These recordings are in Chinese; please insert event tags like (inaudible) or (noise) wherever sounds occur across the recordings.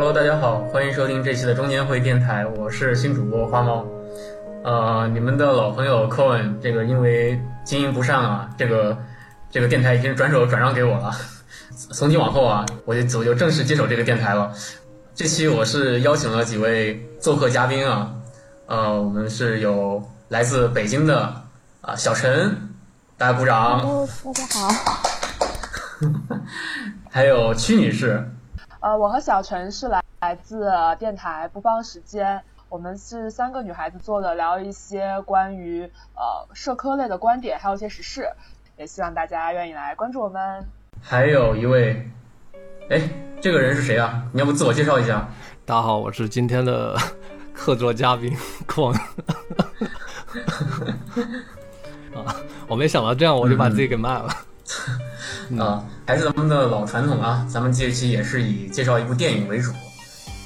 Hello，大家好，欢迎收听这期的中年会电台，我是新主播花猫。呃，你们的老朋友 Cohen，这个因为经营不善啊，这个这个电台已经转手转让给我了。从今往后啊，我就我就正式接手这个电台了。这期我是邀请了几位做客嘉宾啊，呃，我们是有来自北京的啊小陈，大家鼓掌。哦，大家好。(laughs) 还有屈女士。呃，我和小陈是来来自电台不帮时间，我们是三个女孩子做的，聊一些关于呃社科类的观点，还有一些时事，也希望大家愿意来关注我们。还有一位，哎，这个人是谁啊？你要不自我介绍一下？大家好，我是今天的 (laughs) 客座嘉宾邝。(laughs) 啊，我没想到这样，我就把自己给卖了。(laughs) 啊，还是咱们的老传统啊，咱们这一期也是以介绍一部电影为主。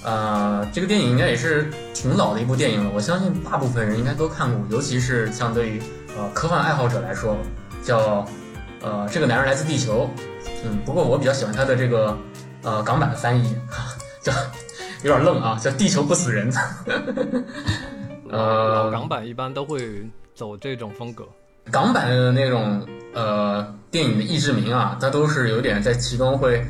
呃，这个电影应该也是挺老的一部电影了，我相信大部分人应该都看过，尤其是相对于呃科幻爱好者来说，叫呃这个男人来自地球。嗯，不过我比较喜欢他的这个呃港版的翻译，(laughs) 叫有点愣啊，叫地球不死人。(laughs) 呃，港版一般都会走这种风格。港版的那种呃电影的译制名啊，它都是有点在其中会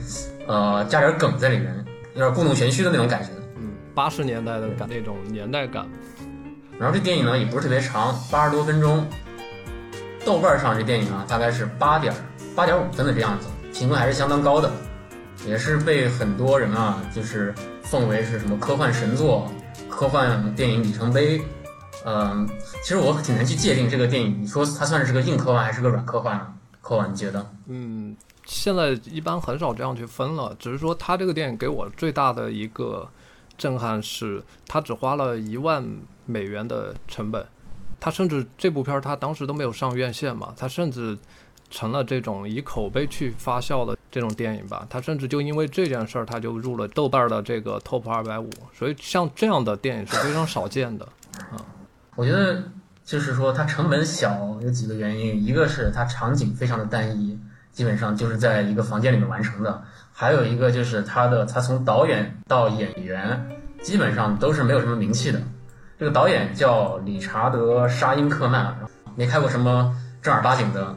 呃加点梗在里面，有点故弄玄虚的那种感觉。嗯，八十年代的感那种年代感。然后这电影呢也不是特别长，八十多分钟。豆瓣上这电影啊大概是八点八点五分的这样子，评分还是相当高的，也是被很多人啊就是奉为是什么科幻神作、科幻电影里程碑。嗯，其实我挺难去界定这个电影，你说它算是个硬科幻还是个软科幻呢？科幻，你觉得？嗯，现在一般很少这样去分了，只是说它这个电影给我最大的一个震撼是，它只花了一万美元的成本，它甚至这部片儿它当时都没有上院线嘛，它甚至成了这种以口碑去发酵的这种电影吧，它甚至就因为这件事儿，它就入了豆瓣的这个 Top 二百五，所以像这样的电影是非常少见的，啊。我觉得就是说它成本小有几个原因，一个是它场景非常的单一，基本上就是在一个房间里面完成的；还有一个就是它的它从导演到演员基本上都是没有什么名气的。这个导演叫理查德·沙因克曼，没开过什么正儿八经的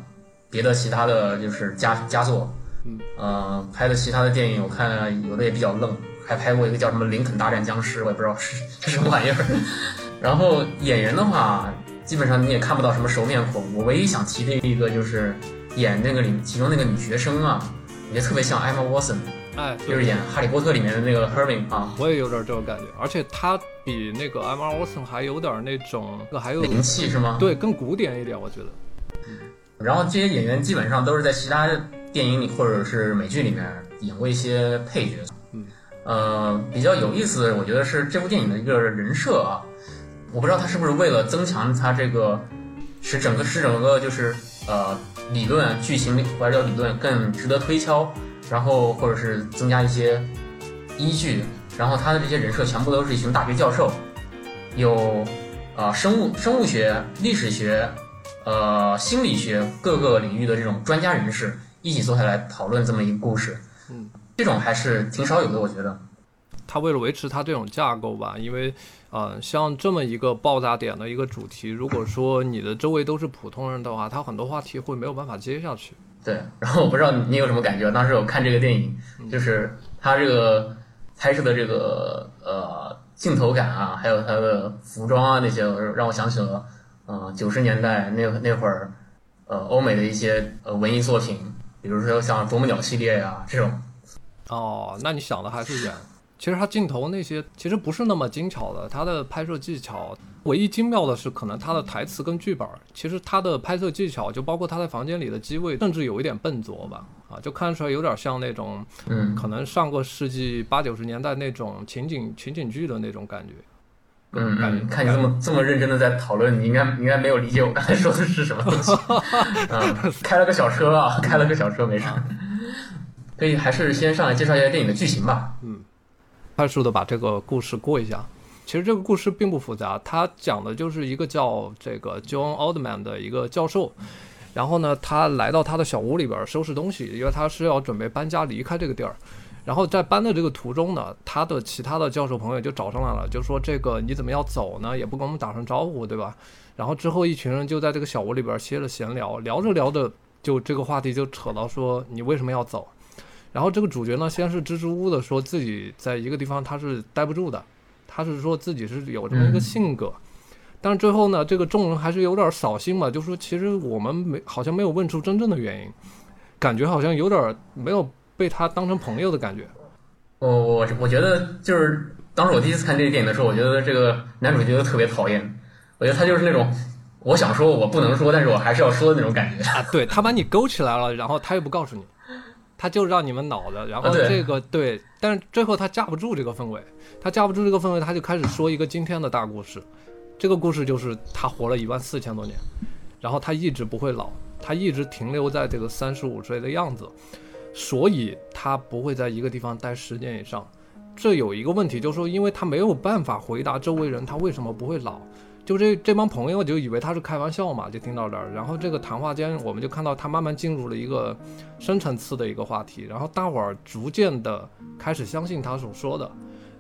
别的其他的就是佳佳作，嗯，呃，拍的其他的电影我看有的也比较愣，还拍过一个叫什么《林肯大战僵尸》，我也不知道是是什么玩意儿。然后演员的话，基本上你也看不到什么熟面孔。我唯一想提的一个就是演那个里其中那个女学生啊，也特别像 Emma Watson，哎，就是演《哈利波特》里面的那个 Hermione 啊。我也有点这种感觉，而且她比那个 Emma Watson 还有点那种，还有灵气是吗？对，更古典一点，我觉得。然后这些演员基本上都是在其他电影里或者是美剧里面演过一些配角。嗯，呃，比较有意思的，我觉得是这部电影的一个人设啊。我不知道他是不是为了增强他这个，使整个使整个就是呃理论剧情或者叫理论更值得推敲，然后或者是增加一些依据，然后他的这些人设全部都是一群大学教授，有啊生物生物学、历史学、呃心理学各个领域的这种专家人士一起坐下来讨论这么一个故事，嗯，这种还是挺少有的，我觉得。他为了维持他这种架构吧，因为。嗯，像这么一个爆炸点的一个主题，如果说你的周围都是普通人的话，他很多话题会没有办法接下去。对，然后我不知道你有什么感觉，当时我看这个电影，就是他这个拍摄的这个呃镜头感啊，还有他的服装啊那些，让我想起了呃九十年代那那会儿呃欧美的一些呃文艺作品，比如说像啄木鸟系列呀这种。哦，那你想的还是远。其实他镜头那些其实不是那么精巧的，他的拍摄技巧唯一精妙的是可能他的台词跟剧本。其实他的拍摄技巧就包括他在房间里的机位，甚至有一点笨拙吧，啊，就看出来有点像那种，嗯，可能上个世纪八九十年代那种情景情景剧的那种感觉。嗯嗯，看你这么这么认真的在讨论，你应该应该没有理解我刚才 (laughs) 说的是什么东西。嗯，(laughs) 开了个小车啊，开了个小车没事。可以还是先上来介绍一下电影的剧情吧。嗯。快速的把这个故事过一下，其实这个故事并不复杂，它讲的就是一个叫这个 John Oldman 的一个教授，然后呢，他来到他的小屋里边收拾东西，因为他是要准备搬家离开这个地儿，然后在搬的这个途中呢，他的其他的教授朋友就找上来了，就说这个你怎么要走呢？也不跟我们打声招呼，对吧？然后之后一群人就在这个小屋里边歇着闲聊，聊着聊着就这个话题就扯到说你为什么要走？然后这个主角呢，先是支支吾吾的说自己在一个地方他是待不住的，他是说自己是有这么一个性格，但是最后呢，这个众人还是有点扫兴嘛，就说其实我们没好像没有问出真正的原因，感觉好像有点没有。被他当成朋友的感觉，我我我觉得就是当时我第一次看这个电影的时候，我觉得这个男主角特别讨厌。我觉得他就是那种我想说我不能说，但是我还是要说的那种感觉啊。对他把你勾起来了，然后他又不告诉你，他就让你们脑子。然后这个对，但是最后他架不住这个氛围，他架不住这个氛围，他就开始说一个今天的大故事。这个故事就是他活了一万四千多年，然后他一直不会老，他一直停留在这个三十五岁的样子。所以他不会在一个地方待十年以上，这有一个问题，就是说，因为他没有办法回答周围人他为什么不会老，就这这帮朋友就以为他是开玩笑嘛，就听到这儿，然后这个谈话间我们就看到他慢慢进入了一个深层次的一个话题，然后大伙儿逐渐的开始相信他所说的，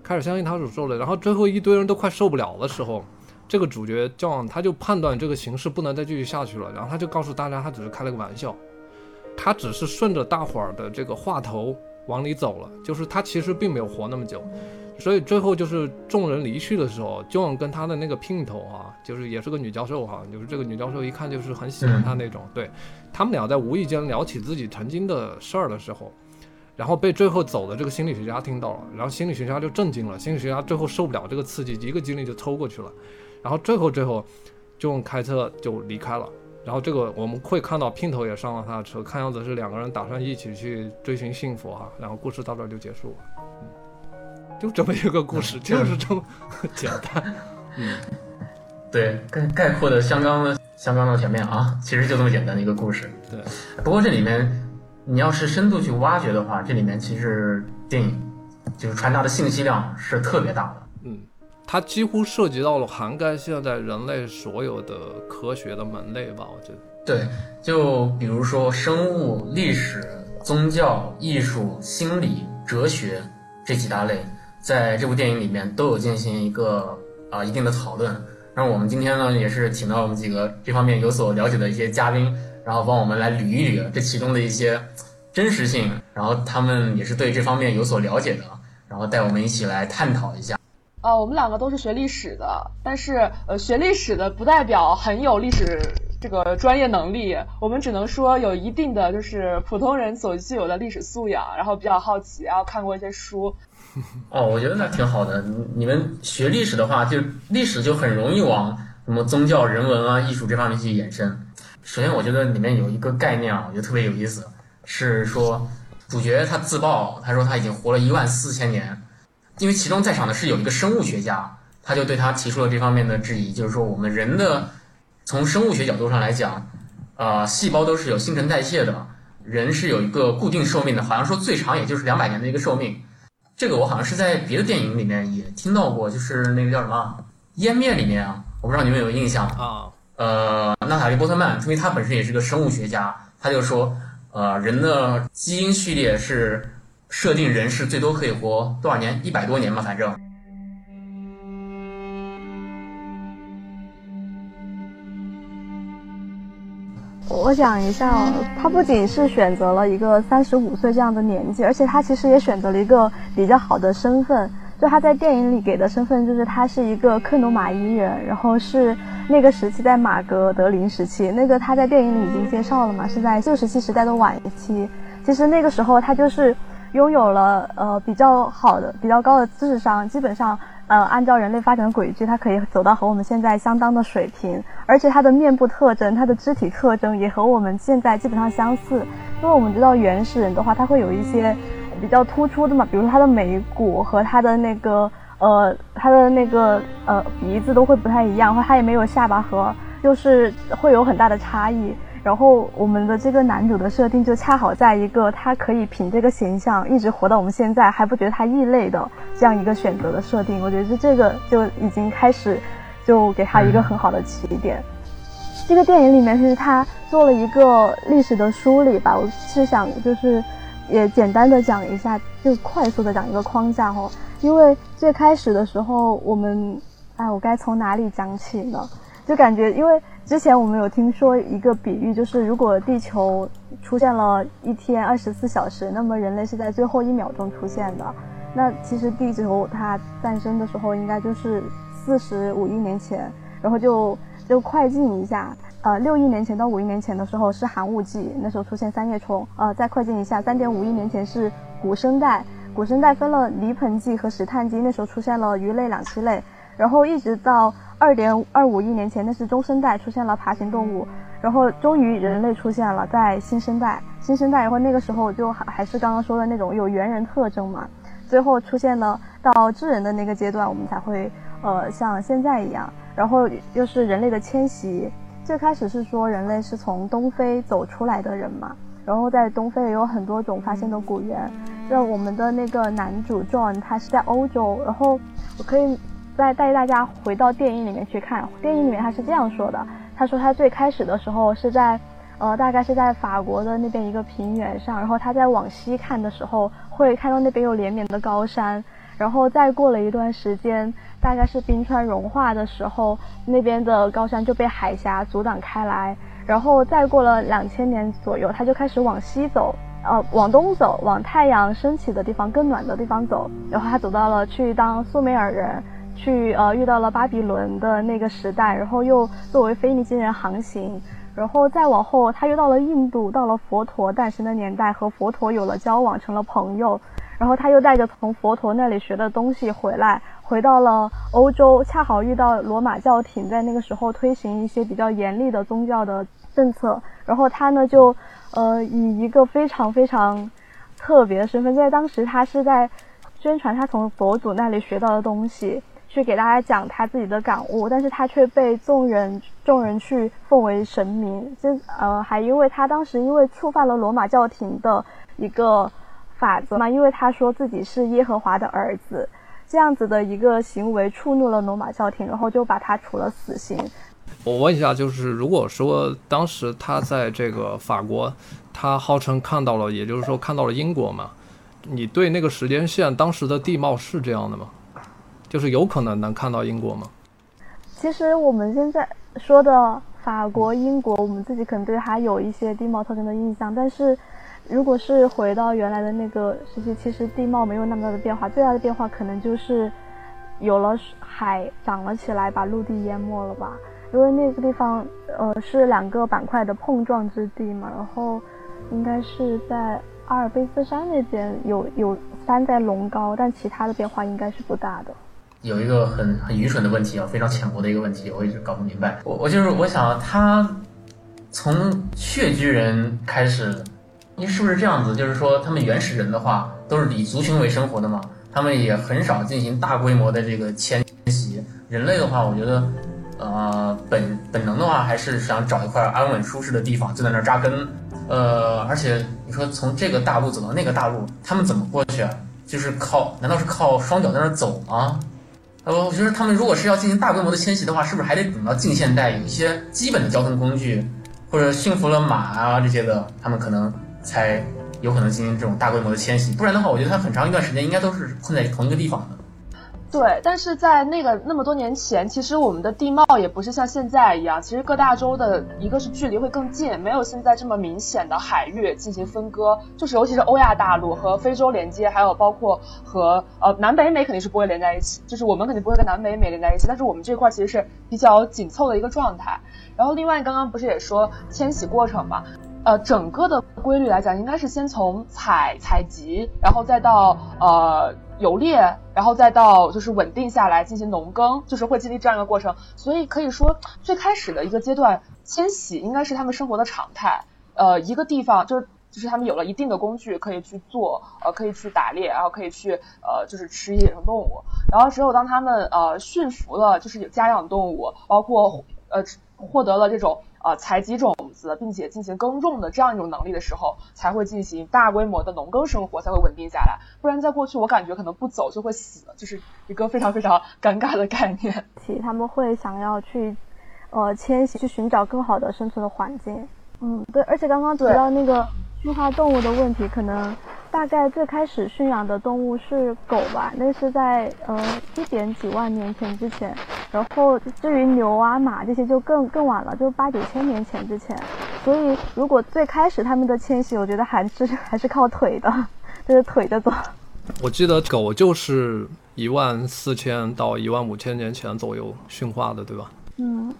开始相信他所说的，然后最后一堆人都快受不了的时候，这个主角就他就判断这个形势不能再继续下去了，然后他就告诉大家他只是开了个玩笑。他只是顺着大伙儿的这个话头往里走了，就是他其实并没有活那么久，所以最后就是众人离去的时候，John 跟他的那个姘头啊，就是也是个女教授哈，就是这个女教授一看就是很喜欢他那种，对他们俩在无意间聊起自己曾经的事儿的时候，然后被最后走的这个心理学家听到了，然后心理学家就震惊了，心理学家最后受不了这个刺激，一个精力就抽过去了，然后最后最后就用开车就离开了。然后这个我们会看到姘头也上了他的车，看样子是两个人打算一起去追寻幸福哈。然后故事到这儿就结束了，就这么一个故事，就是这么 (laughs) 简单，嗯，对，概概括的相当的相当的全面啊，其实就这么简单的一个故事。对，不过这里面你要是深度去挖掘的话，这里面其实电影就是传达的信息量是特别大的。嗯它几乎涉及到了涵盖现在人类所有的科学的门类吧？我觉得，对，就比如说生物、历史、宗教、艺术、心理、哲学这几大类，在这部电影里面都有进行一个啊一定的讨论。那我们今天呢，也是请到我们几个这方面有所了解的一些嘉宾，然后帮我们来捋一捋这其中的一些真实性，然后他们也是对这方面有所了解的，然后带我们一起来探讨一下。呃，我们两个都是学历史的，但是呃，学历史的不代表很有历史这个专业能力，我们只能说有一定的就是普通人所具有的历史素养，然后比较好奇，然后看过一些书。(laughs) 哦，我觉得那挺好的。你们学历史的话，就历史就很容易往什么宗教、人文啊、艺术这方面去延伸。首先，我觉得里面有一个概念啊，我觉得特别有意思，是说主角他自曝，他说他已经活了一万四千年。因为其中在场的是有一个生物学家，他就对他提出了这方面的质疑，就是说我们人的从生物学角度上来讲，呃，细胞都是有新陈代谢的，人是有一个固定寿命的，好像说最长也就是两百年的一个寿命。这个我好像是在别的电影里面也听到过，就是那个叫什么《湮灭》里面啊，我不知道你们有印象啊？呃，娜塔莉波特曼，因为她本身也是个生物学家，她就说，呃，人的基因序列是。设定人是最多可以活多少年？一百多年嘛，反正。我讲一下，他不仅是选择了一个三十五岁这样的年纪，而且他其实也选择了一个比较好的身份。就他在电影里给的身份，就是他是一个克努马伊人，然后是那个时期在马格德林时期，那个他在电影里已经介绍了嘛，是在旧石器时代的晚期。其实那个时候他就是。拥有了呃比较好的、比较高的智商，基本上呃按照人类发展的轨迹，它可以走到和我们现在相当的水平，而且它的面部特征、它的肢体特征也和我们现在基本上相似。因为我们知道原始人的话，他会有一些比较突出的嘛，比如说他的眉骨和他的那个呃他的那个呃鼻子都会不太一样，或他也没有下巴和，就是会有很大的差异。然后我们的这个男主的设定就恰好在一个他可以凭这个形象一直活到我们现在还不觉得他异类的这样一个选择的设定，我觉得这个就已经开始就给他一个很好的起点。这个电影里面其实他做了一个历史的梳理吧，我是想就是也简单的讲一下，就快速的讲一个框架哦。因为最开始的时候，我们，哎，我该从哪里讲起呢？就感觉，因为之前我们有听说一个比喻，就是如果地球出现了一天二十四小时，那么人类是在最后一秒钟出现的。那其实地球它诞生的时候，应该就是四十五亿年前，然后就就快进一下。呃，六亿年前到五亿年前的时候是寒武纪，那时候出现三叶虫。呃，再快进一下，三点五亿年前是古生代，古生代分了泥盆纪和石炭纪，那时候出现了鱼类两栖类。然后一直到二点二五亿年前，那是中生代，出现了爬行动物。然后终于人类出现了，在新生代，新生代以后那个时候就还还是刚刚说的那种有猿人特征嘛。最后出现了到智人的那个阶段，我们才会呃像现在一样。然后又是人类的迁徙。最开始是说人类是从东非走出来的人嘛，然后在东非也有很多种发现的古猿。就我们的那个男主 John，他是在欧洲，然后我可以再带大家回到电影里面去看。电影里面他是这样说的，他说他最开始的时候是在，呃，大概是在法国的那边一个平原上，然后他在往西看的时候会看到那边有连绵的高山，然后再过了一段时间。大概是冰川融化的时候，那边的高山就被海峡阻挡开来，然后再过了两千年左右，他就开始往西走，呃，往东走，往太阳升起的地方更暖的地方走，然后他走到了去当苏美尔人，去呃遇到了巴比伦的那个时代，然后又作为腓尼基人航行，然后再往后他又到了印度，到了佛陀诞生的年代，和佛陀有了交往，成了朋友，然后他又带着从佛陀那里学的东西回来。回到了欧洲，恰好遇到罗马教廷在那个时候推行一些比较严厉的宗教的政策，然后他呢就，呃，以一个非常非常特别的身份，在当时他是在宣传他从佛祖那里学到的东西，去给大家讲他自己的感悟，但是他却被众人众人去奉为神明，这呃还因为他当时因为触犯了罗马教廷的一个法则嘛，因为他说自己是耶和华的儿子。这样子的一个行为触怒了罗马教廷，然后就把他处了死刑。我问一下，就是如果说当时他在这个法国，他号称看到了，也就是说看到了英国嘛？你对那个时间线当时的地貌是这样的吗？就是有可能能看到英国吗？其实我们现在说的法国、英国，我们自己可能对它有一些地貌特征的印象，但是。如果是回到原来的那个时期，其实地貌没有那么大的变化，最大的变化可能就是有了海涨了起来，把陆地淹没了吧。因为那个地方，呃，是两个板块的碰撞之地嘛，然后应该是在阿尔卑斯山那边有有山在隆高，但其他的变化应该是不大的。有一个很很愚蠢的问题啊，非常浅薄的一个问题，我一直搞不明白。我我就是我想，他从穴居人开始。你是不是这样子？就是说，他们原始人的话都是以族群为生活的嘛，他们也很少进行大规模的这个迁徙。人类的话，我觉得，呃，本本能的话还是想找一块安稳舒适的地方，就在那儿扎根。呃，而且你说从这个大陆走到那个大陆，他们怎么过去啊？就是靠？难道是靠双脚在那儿走吗？呃，我觉得他们如果是要进行大规模的迁徙的话，是不是还得等到近现代有一些基本的交通工具，或者驯服了马啊这些的，他们可能。才有可能进行这种大规模的迁徙，不然的话，我觉得他很长一段时间应该都是困在同一个地方的。对，但是在那个那么多年前，其实我们的地貌也不是像现在一样，其实各大洲的一个是距离会更近，没有现在这么明显的海域进行分割，就是尤其是欧亚大陆和非洲连接，还有包括和呃南北美肯定是不会连在一起，就是我们肯定不会跟南北美连在一起，但是我们这块其实是比较紧凑的一个状态。然后另外刚刚不是也说迁徙过程嘛？呃，整个的规律来讲，应该是先从采采集，然后再到呃游猎，然后再到就是稳定下来进行农耕，就是会经历这样一个过程。所以可以说，最开始的一个阶段，迁徙应该是他们生活的常态。呃，一个地方就是就是他们有了一定的工具可以去做，呃，可以去打猎，然后可以去呃就是吃野生动物。然后只有当他们呃驯服了，就是有家养动物，包括呃获得了这种。呃，采集种子并且进行耕种的这样一种能力的时候，才会进行大规模的农耕生活，才会稳定下来。不然，在过去，我感觉可能不走就会死，就是一个非常非常尴尬的概念。(laughs) 他们会想要去，呃，迁徙去寻找更好的生存的环境。嗯，对。而且刚刚提到那个驯化动物的问题，可能大概最开始驯养的动物是狗吧，那是在呃一点几万年前之前。然后至于牛啊马这些就更更晚了，就八九千年前之前。所以如果最开始他们的迁徙，我觉得还是还是靠腿的，就是腿的走。我记得狗就是一万四千到一万五千年前左右驯化的，对吧？嗯。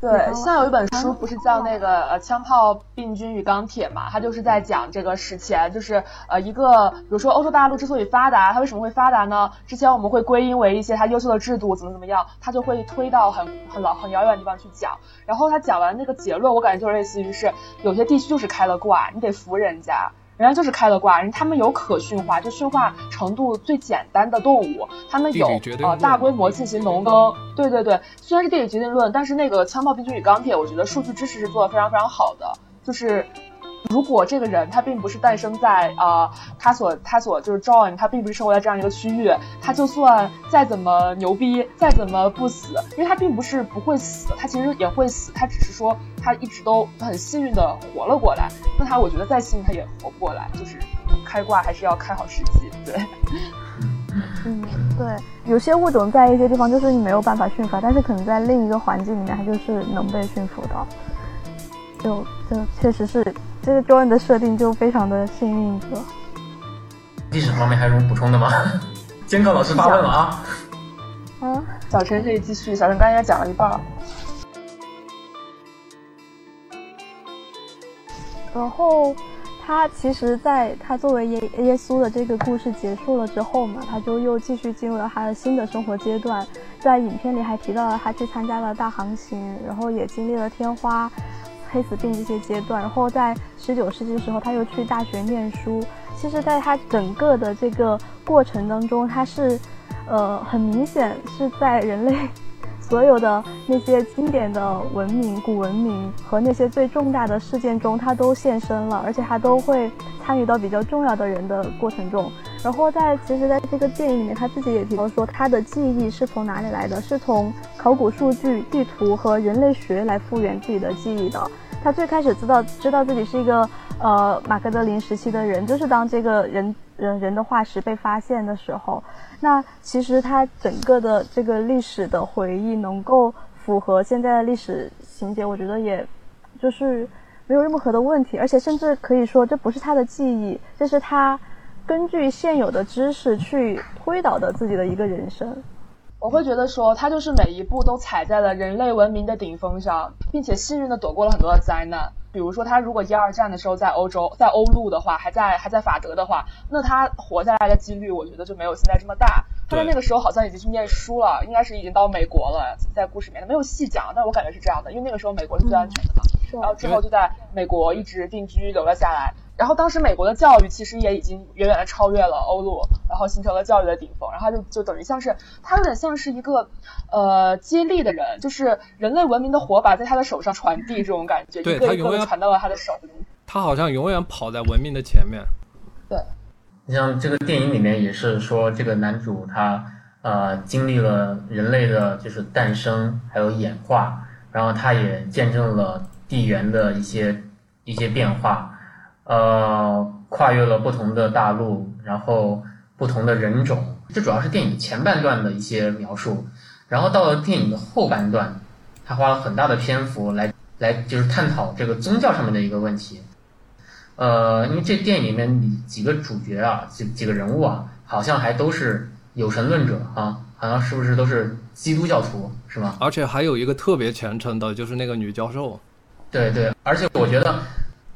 对，像有一本书不是叫那个呃枪炮、病菌与钢铁嘛，它就是在讲这个史前，就是呃一个，比如说欧洲大陆之所以发达，它为什么会发达呢？之前我们会归因为一些它优秀的制度怎么怎么样，它就会推到很很老很遥远的地方去讲。然后他讲完那个结论，我感觉就类似于是有些地区就是开了挂，你得服人家。人家就是开了挂，人他们有可驯化，就驯化程度最简单的动物，他们有呃大规模进行农耕。对对对，虽然是地理决定论，但是那个枪炮、病菌与钢铁，我觉得数据支持是做的非常非常好的，就是。如果这个人他并不是诞生在啊，他所他所就是 join，他并不是生活在这样一个区域，他就算再怎么牛逼，再怎么不死，因为他并不是不会死，他其实也会死，他只是说他一直都很幸运的活了过来。那他我觉得再幸运他也活不过来，就是开挂还是要开好时机，对。嗯，对，有些物种在一些地方就是你没有办法驯服，但是可能在另一个环境里面它就是能被驯服的，就就确实是。这个 Join 的设定就非常的幸运者。历史方面还有什么补充的吗？(laughs) 监考老师发问了啊。啊，小陈可以继续。小陈刚才讲了一半。然后他其实，在他作为耶耶稣的这个故事结束了之后嘛，他就又继续进入了他的新的生活阶段。在影片里还提到了他去参加了大航行，然后也经历了天花。黑死病这些阶段，然后在十九世纪的时候，他又去大学念书。其实，在他整个的这个过程当中，他是，呃，很明显是在人类。所有的那些经典的文明、古文明和那些最重大的事件中，他都现身了，而且他都会参与到比较重要的人的过程中。然后在其实，在这个电影里面，他自己也提到说，他的记忆是从哪里来的？是从考古数据、地图和人类学来复原自己的记忆的。他最开始知道知道自己是一个呃马格德林时期的人，就是当这个人人人的化石被发现的时候。那其实他整个的这个历史的回忆能够符合现在的历史情节，我觉得也就是没有任何的问题，而且甚至可以说这不是他的记忆，这是他根据现有的知识去推导的自己的一个人生。我会觉得说他就是每一步都踩在了人类文明的顶峰上，并且幸运的躲过了很多的灾难。比如说，他如果一二战的时候在欧洲，在欧陆的话，还在还在法德的话，那他活下来的几率，我觉得就没有现在这么大。他在那个时候好像已经去念书了，应该是已经到美国了。在故事里面他没有细讲，但我感觉是这样的，因为那个时候美国是最安全的嘛。然后之后就在美国一直定居留了下来。然后当时美国的教育其实也已经远远的超越了欧陆，然后形成了教育的顶峰。然后就就等于像是他有点像是一个呃接力的人，就是人类文明的火把在他的手上传递这种感觉，一个一个的传到了他的手里。他好像永远跑在文明的前面。对，你像这个电影里面也是说，这个男主他呃经历了人类的就是诞生还有演化，然后他也见证了地缘的一些一些变化。呃，跨越了不同的大陆，然后不同的人种，这主要是电影前半段的一些描述。然后到了电影的后半段，他花了很大的篇幅来来就是探讨这个宗教上面的一个问题。呃，因为这电影里面几个主角啊，几几个人物啊，好像还都是有神论者啊，好像是不是都是基督教徒是吗？而且还有一个特别虔诚的，就是那个女教授。对对，而且我觉得。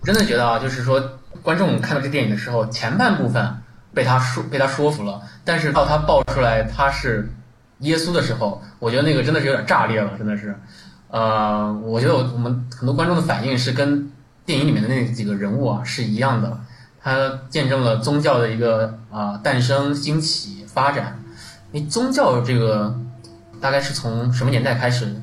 真的觉得啊，就是说，观众看到这电影的时候，前半部分被他说被他说服了，但是到他爆出来他是耶稣的时候，我觉得那个真的是有点炸裂了，真的是。呃，我觉得我我们很多观众的反应是跟电影里面的那几个人物啊是一样的，他见证了宗教的一个啊诞生、兴起、发展。那宗教这个大概是从什么年代开始？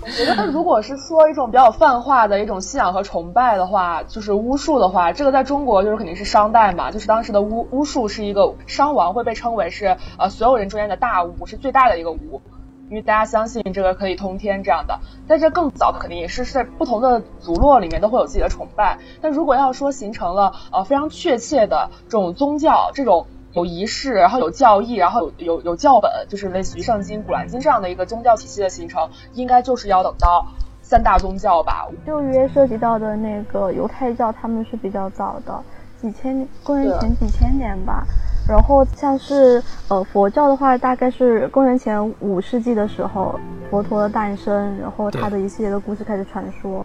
我觉得，如果是说一种比较泛化的一种信仰和崇拜的话，就是巫术的话，这个在中国就是肯定是商代嘛，就是当时的巫巫术是一个商王会被称为是呃所有人中间的大巫，是最大的一个巫。因为大家相信这个可以通天这样的。在这更早，肯定也是在不同的族落里面都会有自己的崇拜。但如果要说形成了呃非常确切的这种宗教，这种有仪式，然后有教义，然后有有有教本，就是类似于圣经、古兰经这样的一个宗教体系的形成，应该就是要等到三大宗教吧。六约涉及到的那个犹太教，他们是比较早的，几千公元前几千年吧。然后像是呃佛教的话，大概是公元前五世纪的时候，佛陀的诞生，然后他的一系列的故事开始传说。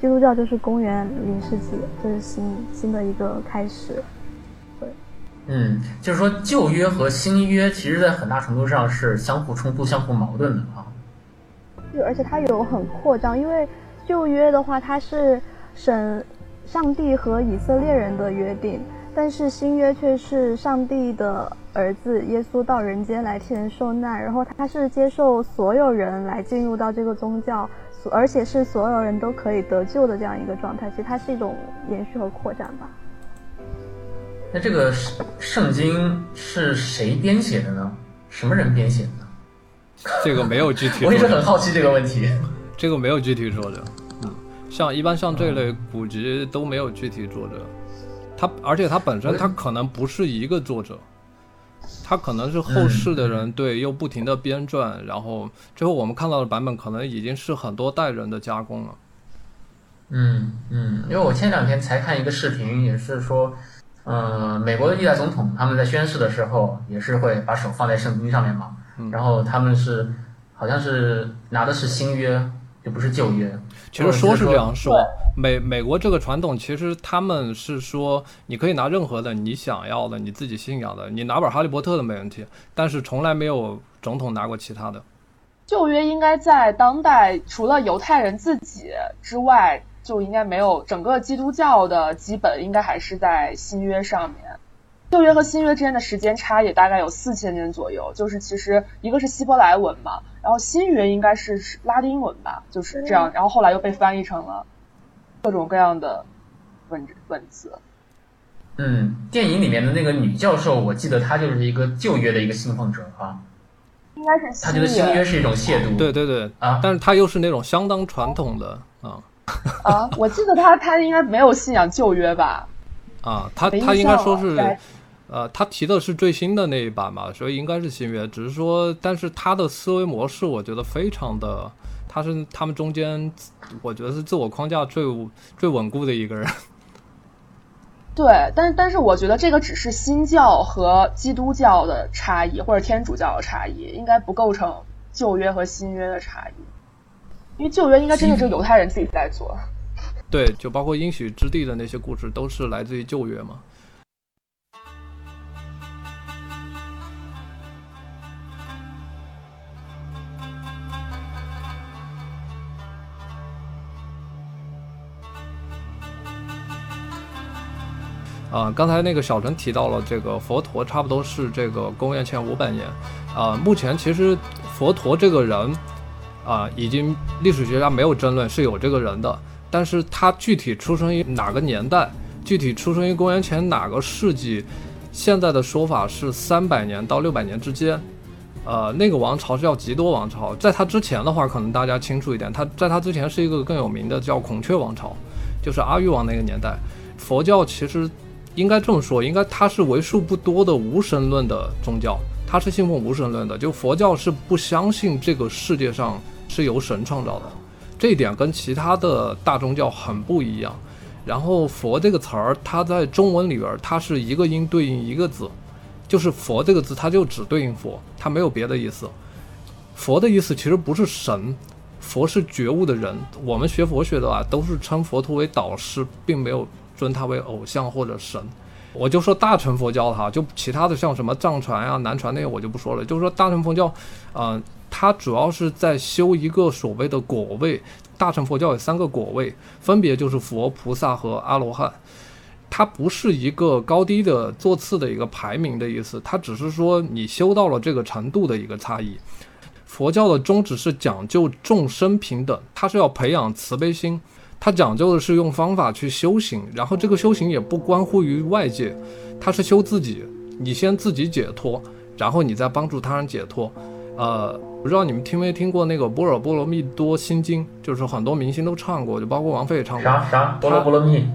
基督教就是公元零世纪，这是新新的一个开始。对，嗯，就是说旧约和新约，其实在很大程度上是相互冲突、相互矛盾的啊。对，而且它有很扩张，因为旧约的话，它是神、上帝和以色列人的约定。但是新约却是上帝的儿子耶稣到人间来替人受难，然后他是接受所有人来进入到这个宗教，而且是所有人都可以得救的这样一个状态。其实它是一种延续和扩展吧。那这个圣圣经是谁编写的呢？什么人编写的？这个没有具体。我一直很好奇这个问题。这个没有具体说的。嗯，像一般像这类古籍都没有具体作者。他而且他本身他可能不是一个作者，他可能是后世的人对又不停的编撰，然后最后我们看到的版本可能已经是很多代人的加工了。嗯嗯，因为我前两天才看一个视频，也是说，呃，美国的历代总统他们在宣誓的时候也是会把手放在圣经上面嘛，然后他们是好像是拿的是新约，就不是旧约。其实说是这样说。美美国这个传统，其实他们是说，你可以拿任何的你想要的、你自己信仰的，你拿本《哈利波特》的没问题，但是从来没有总统拿过其他的。旧约应该在当代，除了犹太人自己之外，就应该没有整个基督教的基本，应该还是在新约上面。旧约和新约之间的时间差也大概有四千年左右，就是其实一个是希伯来文嘛，然后新约应该是拉丁文吧，就是这样，然后后来又被翻译成了。各种各样的文文字。嗯，电影里面的那个女教授，我记得她就是一个旧约的一个信奉者啊。应该是。她觉得新约是一种亵渎。对对对啊！但是她又是那种相当传统的啊。啊，我记得她她应该没有信仰旧约吧？啊，她她应该说是，呃，他提的是最新的那一版嘛，所以应该是新约。只是说，但是他的思维模式，我觉得非常的。他是他们中间，我觉得是自我框架最最稳固的一个人。对，但是但是我觉得这个只是新教和基督教的差异，或者天主教的差异，应该不构成旧约和新约的差异。因为旧约应该真的是犹太人自己在做。对，就包括应许之地的那些故事，都是来自于旧约嘛。啊，刚才那个小陈提到了这个佛陀，差不多是这个公元前五百年。啊，目前其实佛陀这个人，啊，已经历史学家没有争论是有这个人的，但是他具体出生于哪个年代，具体出生于公元前哪个世纪，现在的说法是三百年到六百年之间。呃，那个王朝是叫吉多王朝，在他之前的话，可能大家清楚一点，他在他之前是一个更有名的叫孔雀王朝，就是阿育王那个年代。佛教其实。应该这么说，应该它是为数不多的无神论的宗教，它是信奉无神论的。就佛教是不相信这个世界上是由神创造的，这一点跟其他的大宗教很不一样。然后“佛”这个词儿，它在中文里边，它是一个音对应一个字，就是“佛”这个字，它就只对应佛，它没有别的意思。佛的意思其实不是神，佛是觉悟的人。我们学佛学的啊，都是称佛陀为导师，并没有。尊他为偶像或者神，我就说大乘佛教哈，就其他的像什么藏传呀、南传那些我就不说了。就是说大乘佛教，嗯，它主要是在修一个所谓的果位。大乘佛教有三个果位，分别就是佛、菩萨和阿罗汉。它不是一个高低的座次的一个排名的意思，它只是说你修到了这个程度的一个差异。佛教的宗旨是讲究众生平等，它是要培养慈悲心。它讲究的是用方法去修行，然后这个修行也不关乎于外界，它是修自己。你先自己解脱，然后你再帮助他人解脱。呃，不知道你们听没听过那个《般若波罗蜜多心经》，就是很多明星都唱过，就包括王菲也唱过。啥啥？波罗波罗蜜？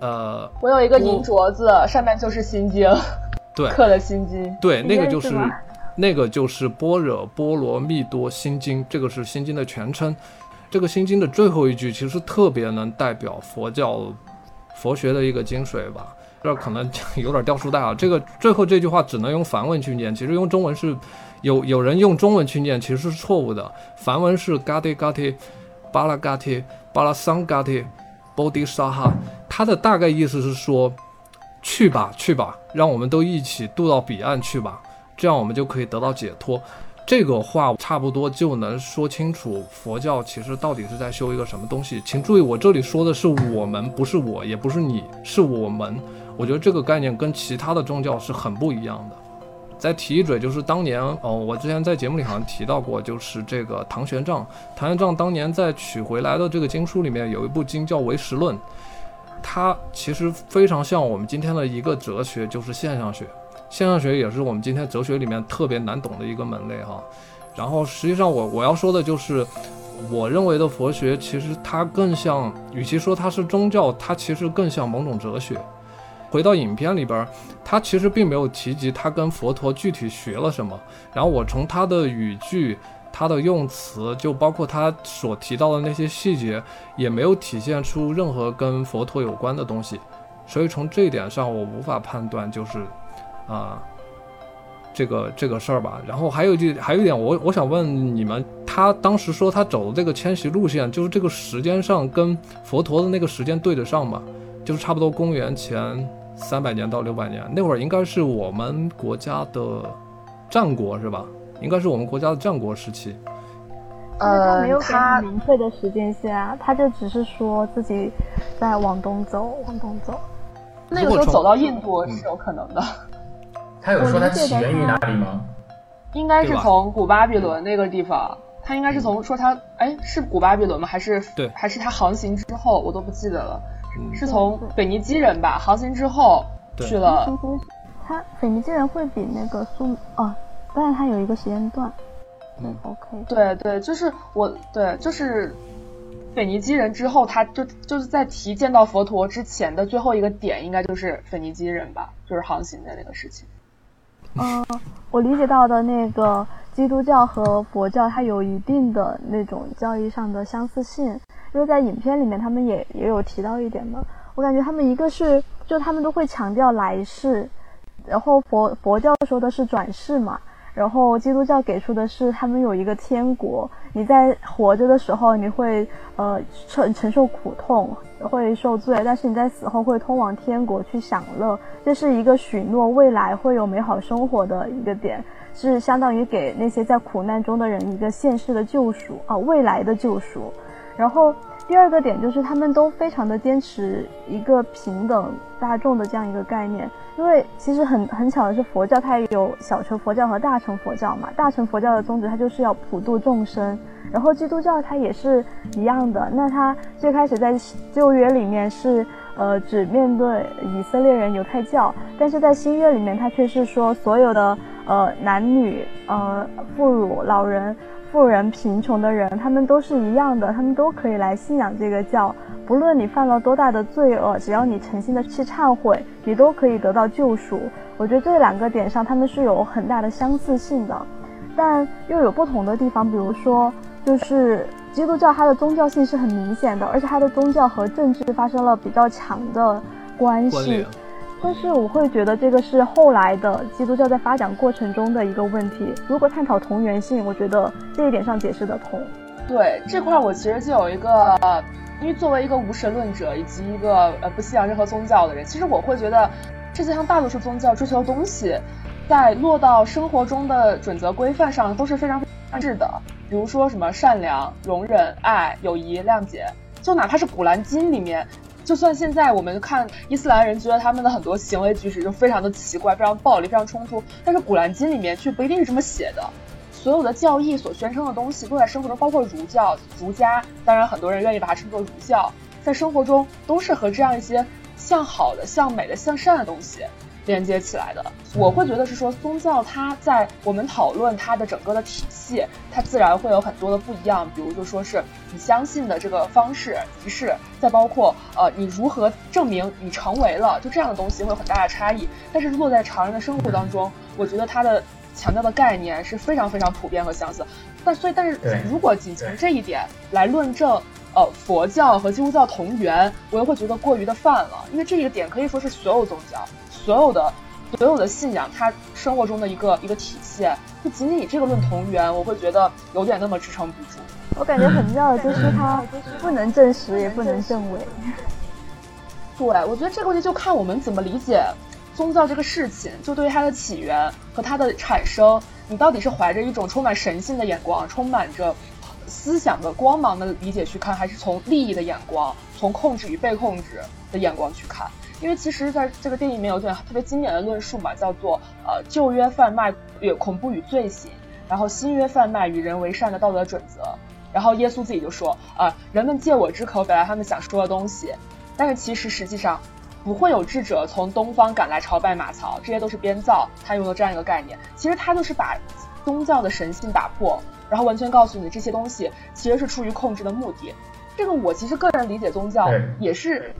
呃，我有一个银镯子，上面就是心经，对，刻的心经。对，那个就是那个就是《般若波罗蜜多心经》，这个是心经的全称。这个心经的最后一句其实特别能代表佛教佛学的一个精髓吧。这可能有点掉书袋啊。这个最后这句话只能用梵文去念，其实用中文是有有人用中文去念，其实是错误的。梵文是 gati gati bala gati balasangati bodhi saha，它的大概意思是说，去吧去吧，让我们都一起渡到彼岸去吧，这样我们就可以得到解脱。这个话差不多就能说清楚佛教其实到底是在修一个什么东西。请注意，我这里说的是我们，不是我，也不是你，是我们。我觉得这个概念跟其他的宗教是很不一样的。再提一嘴，就是当年哦，我之前在节目里好像提到过，就是这个唐玄奘。唐玄奘当年在取回来的这个经书里面有一部经叫《唯识论》，它其实非常像我们今天的一个哲学，就是现象学。现象学也是我们今天哲学里面特别难懂的一个门类哈。然后实际上我我要说的就是，我认为的佛学其实它更像，与其说它是宗教，它其实更像某种哲学。回到影片里边，他其实并没有提及他跟佛陀具体学了什么。然后我从他的语句、他的用词，就包括他所提到的那些细节，也没有体现出任何跟佛陀有关的东西。所以从这一点上，我无法判断就是啊、这个这个事儿吧。然后还有一句，还有一点，我我想问你们，他当时说他走的这个迁徙路线，就是这个时间上跟佛陀的那个时间对得上吗？就是差不多公元前三百年到六百年，那会儿应该是我们国家的战国是吧？应该是我们国家的战国时期。呃他呃没有，给他明确的时间线啊，他就只是说自己在往东走，往东走。那个时候走到印度是有可能的，他有说它起源于哪里吗？应该是从古巴比伦那个地方。他应该是从说他，哎，是古巴比伦吗？还是对还是他航行之后，我都不记得了。嗯，是从对对腓尼基人吧，航行之后去了他腓尼基人会比那个苏哦，但是他有一个时间段。嗯，OK。对对，就是我对，就是腓尼基人之后，他就就是在提见到佛陀之前的最后一个点，应该就是腓尼基人吧，就是航行的那个事情。嗯，我理解到的那个基督教和佛教，它有一定的那种教义上的相似性，因为在影片里面他们也也有提到一点嘛。我感觉他们一个是，就他们都会强调来世，然后佛佛教说的是转世嘛，然后基督教给出的是他们有一个天国，你在活着的时候你会呃承承受苦痛，会受罪，但是你在死后会通往天国去享乐，这是一个许诺未来会有美好生活的一个点，是相当于给那些在苦难中的人一个现世的救赎啊、未来的救赎。然后第二个点就是他们都非常的坚持一个平等大众的这样一个概念，因为其实很很巧的是佛教它也有小乘佛教和大乘佛教嘛，大乘佛教的宗旨它就是要普度众生，然后基督教它也是一样的，那它最开始在旧约里面是呃只面对以色列人犹太教，但是在新约里面它却是说所有的呃男女呃妇孺老人。富人、贫穷的人，他们都是一样的，他们都可以来信仰这个教。不论你犯了多大的罪恶，只要你诚心的去忏悔，你都可以得到救赎。我觉得这两个点上，他们是有很大的相似性的，但又有不同的地方。比如说，就是基督教它的宗教性是很明显的，而且它的宗教和政治发生了比较强的关系。但是我会觉得这个是后来的基督教在发展过程中的一个问题。如果探讨同源性，我觉得这一点上解释得通。对这块，我其实就有一个，因为作为一个无神论者以及一个呃不信仰任何宗教的人，其实我会觉得，世界上大多数宗教追求的东西，在落到生活中的准则规范上都是非常非常质的。比如说什么善良、容忍、爱、友谊、谅解，就哪怕是《古兰经》里面。就算现在我们看伊斯兰人觉得他们的很多行为举止就非常的奇怪、非常暴力、非常冲突，但是《古兰经》里面却不一定是这么写的。所有的教义所宣称的东西都在生活中，包括儒教、儒家，当然很多人愿意把它称作儒教，在生活中都是和这样一些向好的、向美的、向善的东西。连接起来的。我会觉得是说，宗教它在我们讨论它的整个的体系，它自然会有很多的不一样。比如就说是你相信的这个方式、仪式，再包括呃你如何证明你成为了，就这样的东西会有很大的差异。但是落在常人的生活当中，我觉得它的强调的概念是非常非常普遍和相似。但所以，但是如果仅从这一点来论证，呃，佛教和基督教同源，我又会觉得过于的泛了，因为这一个点可以说是所有宗教、所有的、所有的信仰，它生活中的一个一个体现。就仅仅以这个论同源，我会觉得有点那么支撑不住。我感觉很妙的就是它不能证实，也不能证伪。对，我觉得这个问题就看我们怎么理解宗教这个事情，就对于它的起源和它的产生，你到底是怀着一种充满神性的眼光，充满着。思想的光芒的理解去看，还是从利益的眼光，从控制与被控制的眼光去看？因为其实在这个电影里面有段特别经典的论述嘛，叫做呃旧约贩卖与恐怖与罪行，然后新约贩卖与人为善的道德准则。然后耶稣自己就说啊，人们借我之口表达他们想说的东西，但是其实实际上不会有智者从东方赶来朝拜马槽，这些都是编造。他用了这样一个概念，其实他就是把宗教的神性打破。然后完全告诉你这些东西其实是出于控制的目的，这个我其实个人理解宗教也是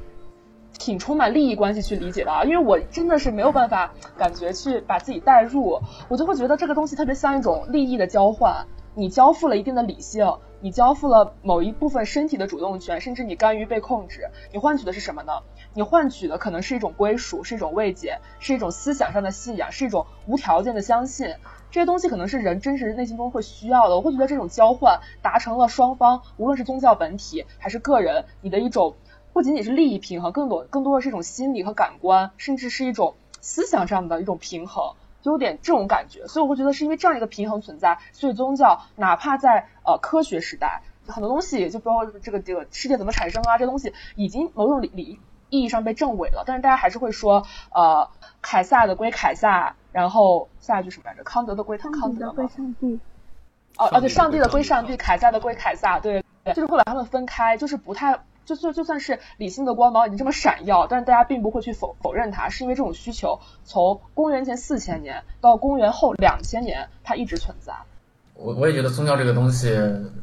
挺充满利益关系去理解的啊，因为我真的是没有办法感觉去把自己带入，我就会觉得这个东西特别像一种利益的交换，你交付了一定的理性，你交付了某一部分身体的主动权，甚至你甘于被控制，你换取的是什么呢？你换取的可能是一种归属，是一种慰藉，是一种思想上的信仰，是一种无条件的相信。这些东西可能是人真实内心中会需要的，我会觉得这种交换达成了双方，无论是宗教本体还是个人，你的一种不仅仅是利益平衡，更多更多的是一种心理和感官，甚至是一种思想上的一种平衡，就有点这种感觉。所以我会觉得是因为这样一个平衡存在，所以宗教哪怕在呃科学时代，很多东西就包括这个这个世界怎么产生啊，这东西已经某种理理意义上被证伪了，但是大家还是会说呃凯撒的归凯撒。然后下一句什么来着？康德的归康德归上帝。哦哦，对，上帝的归上帝，凯撒的归凯撒。对，就是会把他们分开，就是不太，就就就算是理性的光芒已经这么闪耀，但是大家并不会去否否认它，是因为这种需求从公元前四千年到公元后两千年，它一直存在。我我也觉得宗教这个东西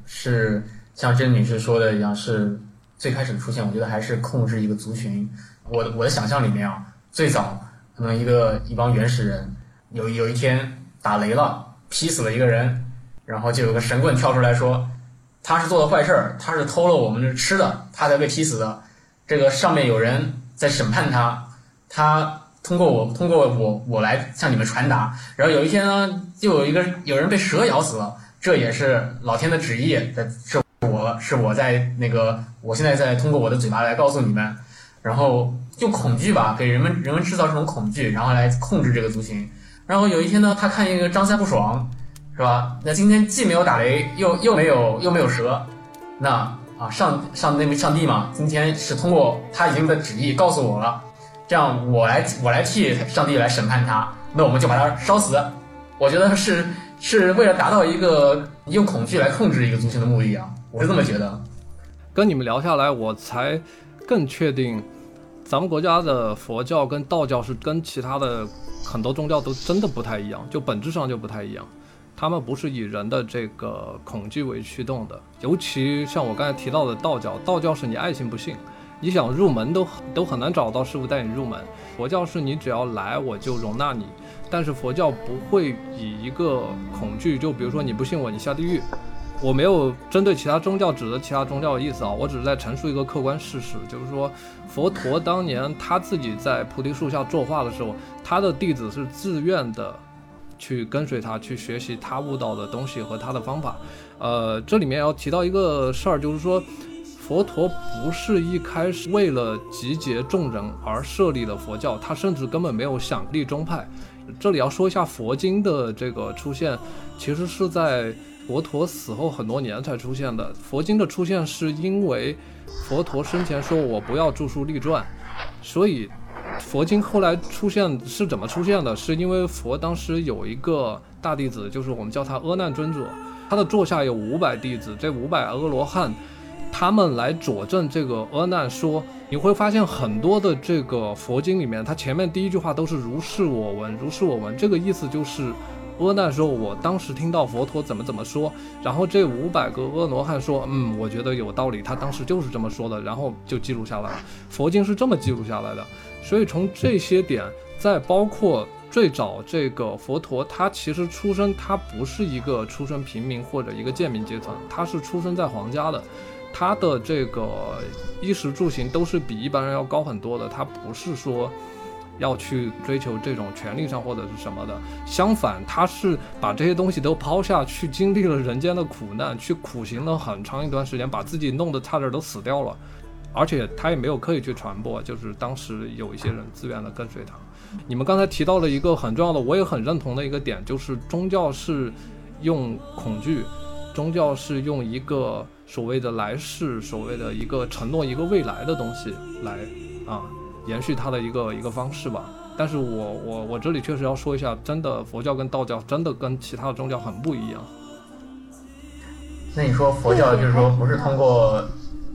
是像甄女士说的一样，是最开始出现，我觉得还是控制一个族群。我我的想象里面啊，最早。可能一个一帮原始人，有有一天打雷了，劈死了一个人，然后就有个神棍跳出来说，他是做了坏事儿，他是偷了我们的吃的，他才被踢死的。这个上面有人在审判他，他通过我，通过我，我来向你们传达。然后有一天呢，就有一个有人被蛇咬死了，这也是老天的旨意，是我是我在那个，我现在在通过我的嘴巴来告诉你们。然后用恐惧吧，给人们人们制造这种恐惧，然后来控制这个族群。然后有一天呢，他看一个张三不爽，是吧？那今天既没有打雷，又又没有又没有蛇，那啊上上那位上帝嘛，今天是通过他已经的旨意告诉我了，这样我来我来替上帝来审判他，那我们就把他烧死。我觉得是是为了达到一个用恐惧来控制一个族群的目的啊，我是这么觉得。跟你们聊下来，我才更确定。咱们国家的佛教跟道教是跟其他的很多宗教都真的不太一样，就本质上就不太一样。他们不是以人的这个恐惧为驱动的，尤其像我刚才提到的道教，道教是你爱信不信，你想入门都都很难找到师傅带你入门。佛教是你只要来我就容纳你，但是佛教不会以一个恐惧，就比如说你不信我，你下地狱。我没有针对其他宗教指责其他宗教的意思啊，我只是在陈述一个客观事实，就是说，佛陀当年他自己在菩提树下作画的时候，他的弟子是自愿的，去跟随他去学习他悟到的东西和他的方法。呃，这里面要提到一个事儿，就是说，佛陀不是一开始为了集结众人而设立的佛教，他甚至根本没有想立宗派。这里要说一下佛经的这个出现，其实是在。佛陀死后很多年才出现的佛经的出现，是因为佛陀生前说我不要著书立传，所以佛经后来出现是怎么出现的？是因为佛当时有一个大弟子，就是我们叫他阿难尊者，他的座下有五百弟子，这五百阿罗汉。他们来佐证这个阿难说，你会发现很多的这个佛经里面，它前面第一句话都是如是我闻，如是我闻，这个意思就是阿难说，我当时听到佛陀怎么怎么说，然后这五百个阿罗汉说，嗯，我觉得有道理，他当时就是这么说的，然后就记录下来了。佛经是这么记录下来的，所以从这些点，再包括。最早这个佛陀，他其实出生，他不是一个出身平民或者一个贱民阶层，他是出生在皇家的，他的这个衣食住行都是比一般人要高很多的，他不是说要去追求这种权利上或者是什么的，相反，他是把这些东西都抛下去，经历了人间的苦难，去苦行了很长一段时间，把自己弄得差点都死掉了，而且他也没有刻意去传播，就是当时有一些人自愿的跟随他。你们刚才提到了一个很重要的，我也很认同的一个点，就是宗教是用恐惧，宗教是用一个所谓的来世，所谓的一个承诺，一个未来的东西来啊延续它的一个一个方式吧。但是我我我这里确实要说一下，真的佛教跟道教真的跟其他的宗教很不一样。那你说佛教就是说不是通过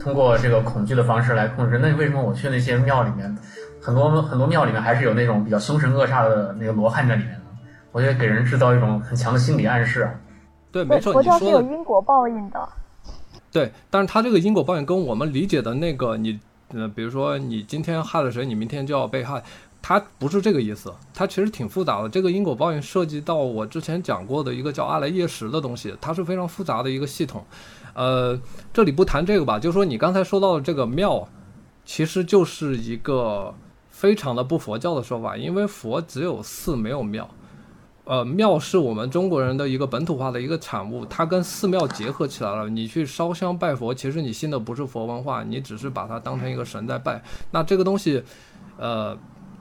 通过这个恐惧的方式来控制？那为什么我去那些庙里面？很多很多庙里面还是有那种比较凶神恶煞的那个罗汉在里面呢，我觉得给人制造一种很强的心理暗示。对，没错，佛教是有因果报应的。对，但是他这个因果报应跟我们理解的那个你，呃，比如说你今天害了谁，你明天就要被害，它不是这个意思。它其实挺复杂的。这个因果报应涉及到我之前讲过的一个叫阿赖耶识的东西，它是非常复杂的一个系统。呃，这里不谈这个吧，就说你刚才说到的这个庙，其实就是一个。非常的不佛教的说法，因为佛只有寺没有庙，呃，庙是我们中国人的一个本土化的一个产物，它跟寺庙结合起来了。你去烧香拜佛，其实你信的不是佛文化，你只是把它当成一个神在拜。那这个东西，呃，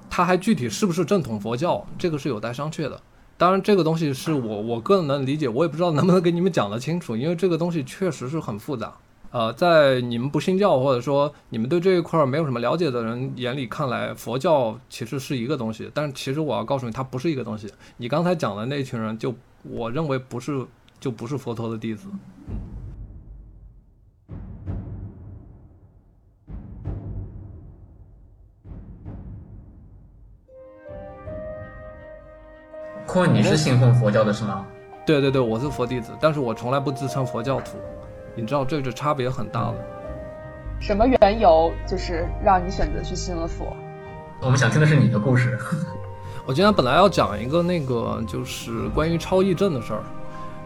它还具体是不是正统佛教，这个是有待商榷的。当然，这个东西是我我个人能理解，我也不知道能不能给你们讲得清楚，因为这个东西确实是很复杂。呃，在你们不信教或者说你们对这一块没有什么了解的人眼里看来，佛教其实是一个东西，但其实我要告诉你，它不是一个东西。你刚才讲的那群人，就我认为不是，就不是佛陀的弟子。坤坤，你是信奉佛教的是吗？对对对，我是佛弟子，但是我从来不自称佛教徒。你知道这个差别很大的。什么缘由就是让你选择去信了佛？我们想听的是你的故事。(laughs) 我今天本来要讲一个那个就是关于超忆症的事儿，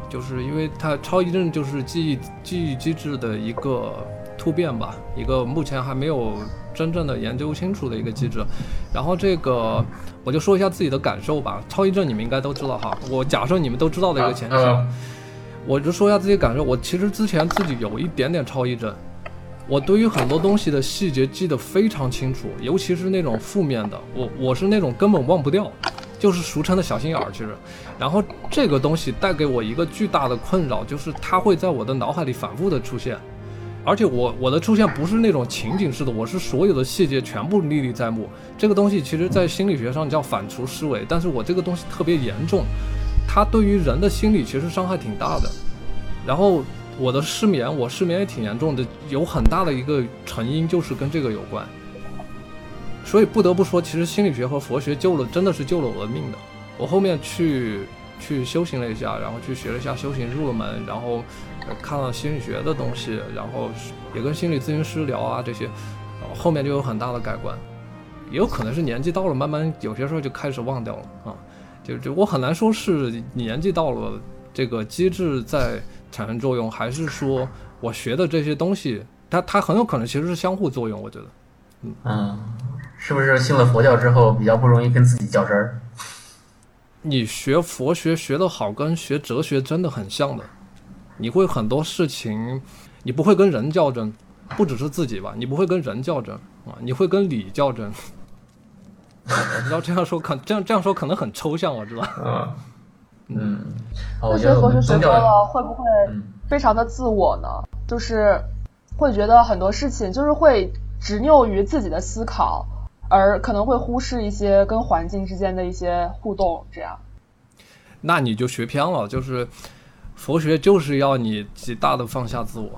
就是因为它超忆症就是记忆记忆机制的一个突变吧，一个目前还没有真正的研究清楚的一个机制。然后这个我就说一下自己的感受吧。超忆症你们应该都知道哈，我假设你们都知道的一个前提。我就说一下自己感受，我其实之前自己有一点点超忆症，我对于很多东西的细节记得非常清楚，尤其是那种负面的，我我是那种根本忘不掉，就是俗称的小心眼儿，其实。然后这个东西带给我一个巨大的困扰，就是它会在我的脑海里反复的出现，而且我我的出现不是那种情景式的，我是所有的细节全部历历在目。这个东西其实在心理学上叫反刍思维，但是我这个东西特别严重。它对于人的心理其实伤害挺大的，然后我的失眠，我失眠也挺严重的，有很大的一个成因就是跟这个有关，所以不得不说，其实心理学和佛学救了，真的是救了我的命的。我后面去去修行了一下，然后去学了一下修行，入了门，然后看了心理学的东西，然后也跟心理咨询师聊啊这些，后面就有很大的改观，也有可能是年纪到了，慢慢有些时候就开始忘掉了啊。就就我很难说是年纪到了，这个机制在产生作用，还是说我学的这些东西，它它很有可能其实是相互作用。我觉得，嗯，是不是信了佛教之后比较不容易跟自己较真儿？你学佛学学得好，跟学哲学真的很像的。你会很多事情，你不会跟人较真，不只是自己吧，你不会跟人较真啊，你会跟理较真。(laughs) 我知道这样说可这样这样说可能很抽象，我知道。嗯嗯，那学佛学学多了，会不会非常的自我呢？就是会觉得很多事情就是会执拗于自己的思考，而可能会忽视一些跟环境之间的一些互动。这样，那你就学偏了。就是佛学就是要你极大的放下自我。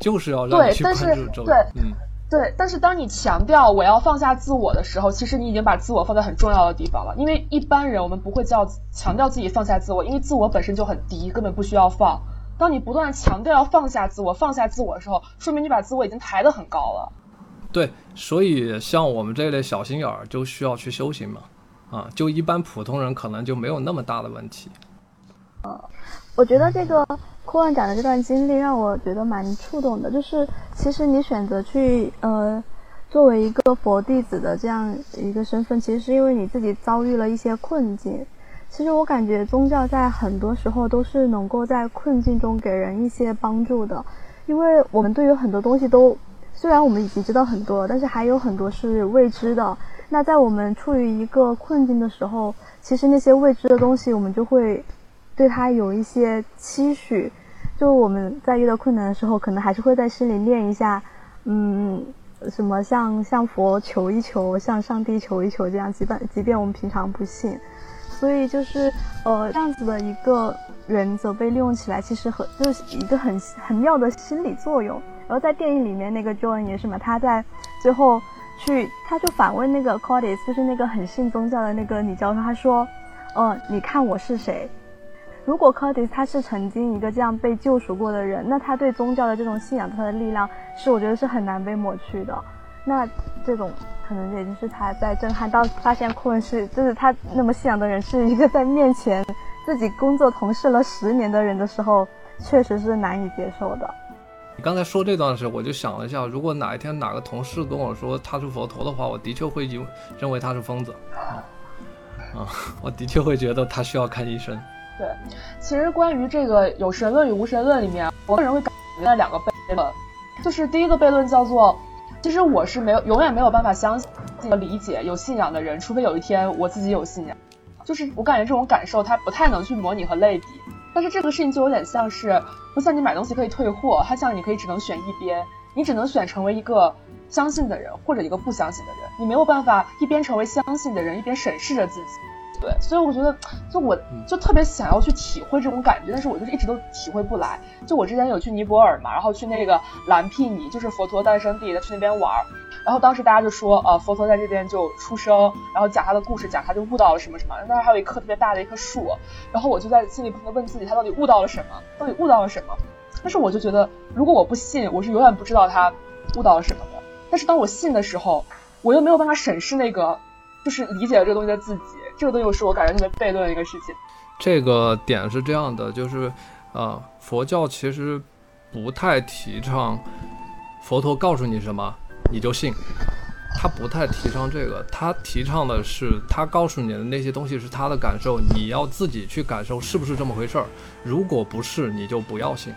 就是要让你去关注周围。对，嗯，对。但是当你强调我要放下自我的时候，其实你已经把自我放在很重要的地方了。因为一般人我们不会叫强调自己放下自我，因为自我本身就很低，根本不需要放。当你不断强调要放下自我、放下自我的时候，说明你把自我已经抬得很高了。对，所以像我们这类小心眼儿就需要去修行嘛。啊，就一般普通人可能就没有那么大的问题。呃，我觉得这个库恩讲的这段经历让我觉得蛮触动的。就是其实你选择去呃作为一个佛弟子的这样一个身份，其实是因为你自己遭遇了一些困境。其实我感觉宗教在很多时候都是能够在困境中给人一些帮助的，因为我们对于很多东西都虽然我们已经知道很多，但是还有很多是未知的。那在我们处于一个困境的时候，其实那些未知的东西，我们就会对他有一些期许。就我们在遇到困难的时候，可能还是会在心里念一下，嗯，什么向向佛求一求，向上帝求一求，这样，即便即便我们平常不信。所以就是呃这样子的一个原则被利用起来，其实很就是一个很很妙的心理作用。然后在电影里面，那个 John 也是嘛，他在最后。去，他就反问那个 Cordis，就是那个很信宗教的那个女教授，他说：“呃，你看我是谁？如果 Cordis 他是曾经一个这样被救赎过的人，那他对宗教的这种信仰，他的力量是我觉得是很难被抹去的。那这种可能也就是他在震撼到发现库恩是，就是他那么信仰的人是一个在面前自己工作同事了十年的人的时候，确实是难以接受的。”你刚才说这段时，我就想了一下，如果哪一天哪个同事跟我说他是佛陀的话，我的确会以认为他是疯子啊 (laughs) 啊！我的确会觉得他需要看医生。对，其实关于这个有神论与无神论里面，我个人会感觉两个悖论，就是第一个悖论叫做，其实我是没有永远没有办法相信和理解有信仰的人，除非有一天我自己有信仰，就是我感觉这种感受它不太能去模拟和类比。但是这个事情就有点像是，不像你买东西可以退货，它像你可以只能选一边，你只能选成为一个相信的人或者一个不相信的人，你没有办法一边成为相信的人，一边审视着自己。对，所以我觉得，就我就特别想要去体会这种感觉，但是我就是一直都体会不来。就我之前有去尼泊尔嘛，然后去那个蓝毗尼，就是佛陀诞生地，去那边玩。然后当时大家就说，呃，佛陀在这边就出生，然后讲他的故事，讲他就悟到了什么什么。当时还有一棵特别大的一棵树，然后我就在心里不停的问自己，他到底悟到了什么？到底悟到了什么？但是我就觉得，如果我不信，我是永远不知道他悟到了什么的。但是当我信的时候，我又没有办法审视那个，就是理解了这个东西的自己。这个东西是我感觉特别悖论的一个事情。这个点是这样的，就是，呃，佛教其实不太提倡佛陀告诉你什么。你就信，他不太提倡这个，他提倡的是他告诉你的那些东西是他的感受，你要自己去感受是不是这么回事儿。如果不是，你就不要信。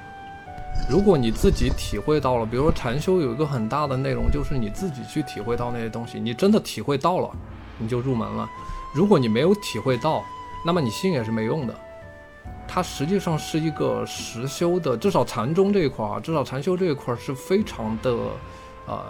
如果你自己体会到了，比如说禅修有一个很大的内容就是你自己去体会到那些东西，你真的体会到了，你就入门了。如果你没有体会到，那么你信也是没用的。它实际上是一个实修的，至少禅宗这一块儿，至少禅修这一块儿是非常的，呃。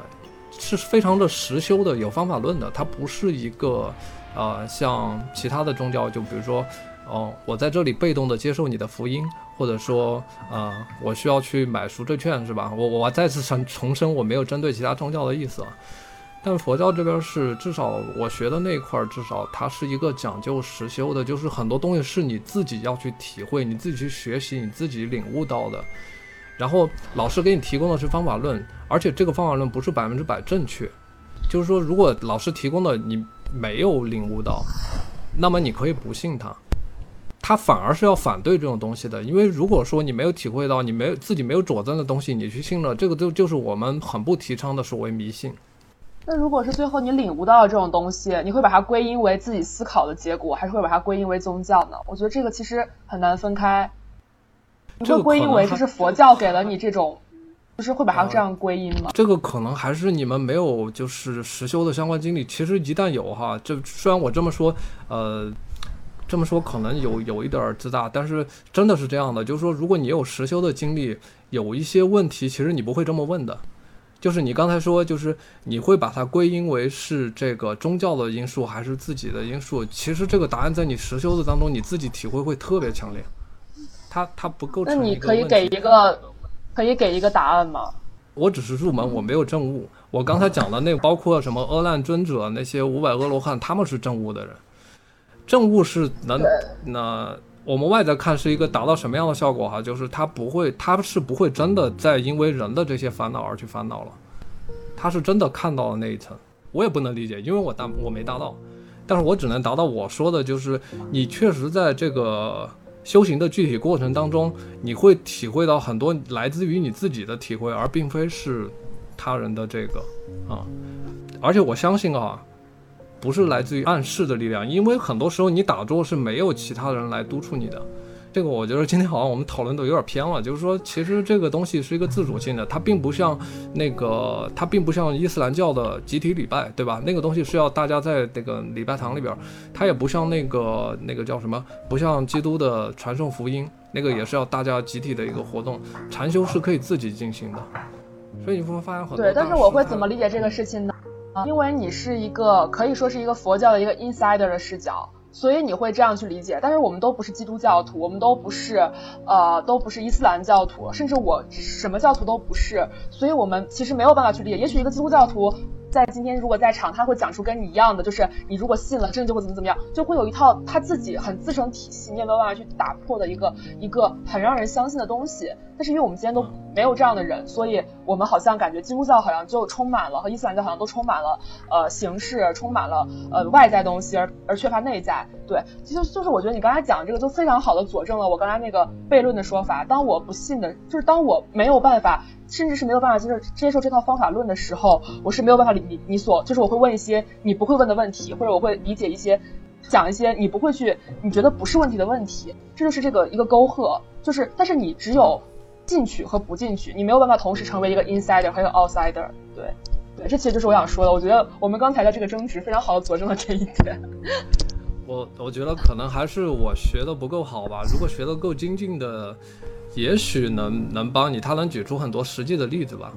是非常的实修的，有方法论的，它不是一个，呃，像其他的宗教，就比如说，哦，我在这里被动的接受你的福音，或者说，呃，我需要去买赎罪券，是吧？我我再次重重申，我没有针对其他宗教的意思啊，但佛教这边是，至少我学的那块儿，至少它是一个讲究实修的，就是很多东西是你自己要去体会，你自己去学习，你自己领悟到的。然后老师给你提供的是方法论，而且这个方法论不是百分之百正确，就是说，如果老师提供的你没有领悟到，那么你可以不信他，他反而是要反对这种东西的。因为如果说你没有体会到，你没有自己没有佐证的东西，你去信了，这个就就是我们很不提倡的所谓迷信。那如果是最后你领悟到了这种东西，你会把它归因为自己思考的结果，还是会把它归因为宗教呢？我觉得这个其实很难分开。你会归因为这是佛教给了你这种，就是会把它这样归因吗？这个可能还是你们没有就是实修的相关经历。其实一旦有哈，这虽然我这么说，呃，这么说可能有有一点自大，但是真的是这样的。就是说，如果你有实修的经历，有一些问题，其实你不会这么问的。就是你刚才说，就是你会把它归因为是这个宗教的因素还是自己的因素？其实这个答案在你实修的当中，你自己体会会特别强烈。他他不构成。那你可以给一个，可以给一个答案吗？我只是入门，我没有证悟。我刚才讲的那包括什么阿难尊者那些五百阿罗汉，他们是证悟的人。证悟是能那我们外在看是一个达到什么样的效果哈？就是他不会，他是不会真的在因为人的这些烦恼而去烦恼了。他是真的看到了那一层，我也不能理解，因为我达我没达到，但是我只能达到我说的，就是你确实在这个修行的具体过程当中，你会体会到很多来自于你自己的体会，而并非是他人的这个啊。而且我相信啊，不是来自于暗示的力量，因为很多时候你打坐是没有其他人来督促你的。这个我觉得今天好像我们讨论的有点偏了，就是说，其实这个东西是一个自主性的，它并不像那个，它并不像伊斯兰教的集体礼拜，对吧？那个东西是要大家在那个礼拜堂里边，它也不像那个那个叫什么，不像基督的传送福音，那个也是要大家集体的一个活动。禅修是可以自己进行的，所以你会发现很多。对，但是我会怎么理解这个事情呢？因为你是一个可以说是一个佛教的一个 insider 的视角。所以你会这样去理解，但是我们都不是基督教徒，我们都不是，呃，都不是伊斯兰教徒，甚至我什么教徒都不是，所以我们其实没有办法去理解。也许一个基督教徒。在今天，如果在场，他会讲出跟你一样的，就是你如果信了，真的就会怎么怎么样，就会有一套他自己很自成体系，你也没有办法去打破的一个一个很让人相信的东西。但是因为我们今天都没有这样的人，所以我们好像感觉基督教好像就充满了和伊斯兰教好像都充满了呃形式，充满了呃外在东西，而而缺乏内在。对，其实就是我觉得你刚才讲这个就非常好的佐证了我刚才那个悖论的说法。当我不信的，就是当我没有办法。甚至是没有办法接受接受这套方法论的时候，我是没有办法理你你所就是我会问一些你不会问的问题，或者我会理解一些讲一些你不会去你觉得不是问题的问题，这就是这个一个沟壑，就是但是你只有进去和不进去，你没有办法同时成为一个 insider 和一个 outsider。对对，这其实就是我想说的。我觉得我们刚才的这个争执非常好的佐证了这一点。我我觉得可能还是我学的不够好吧，如果学的够精进的。也许能能帮你，他能举出很多实际的例子吧。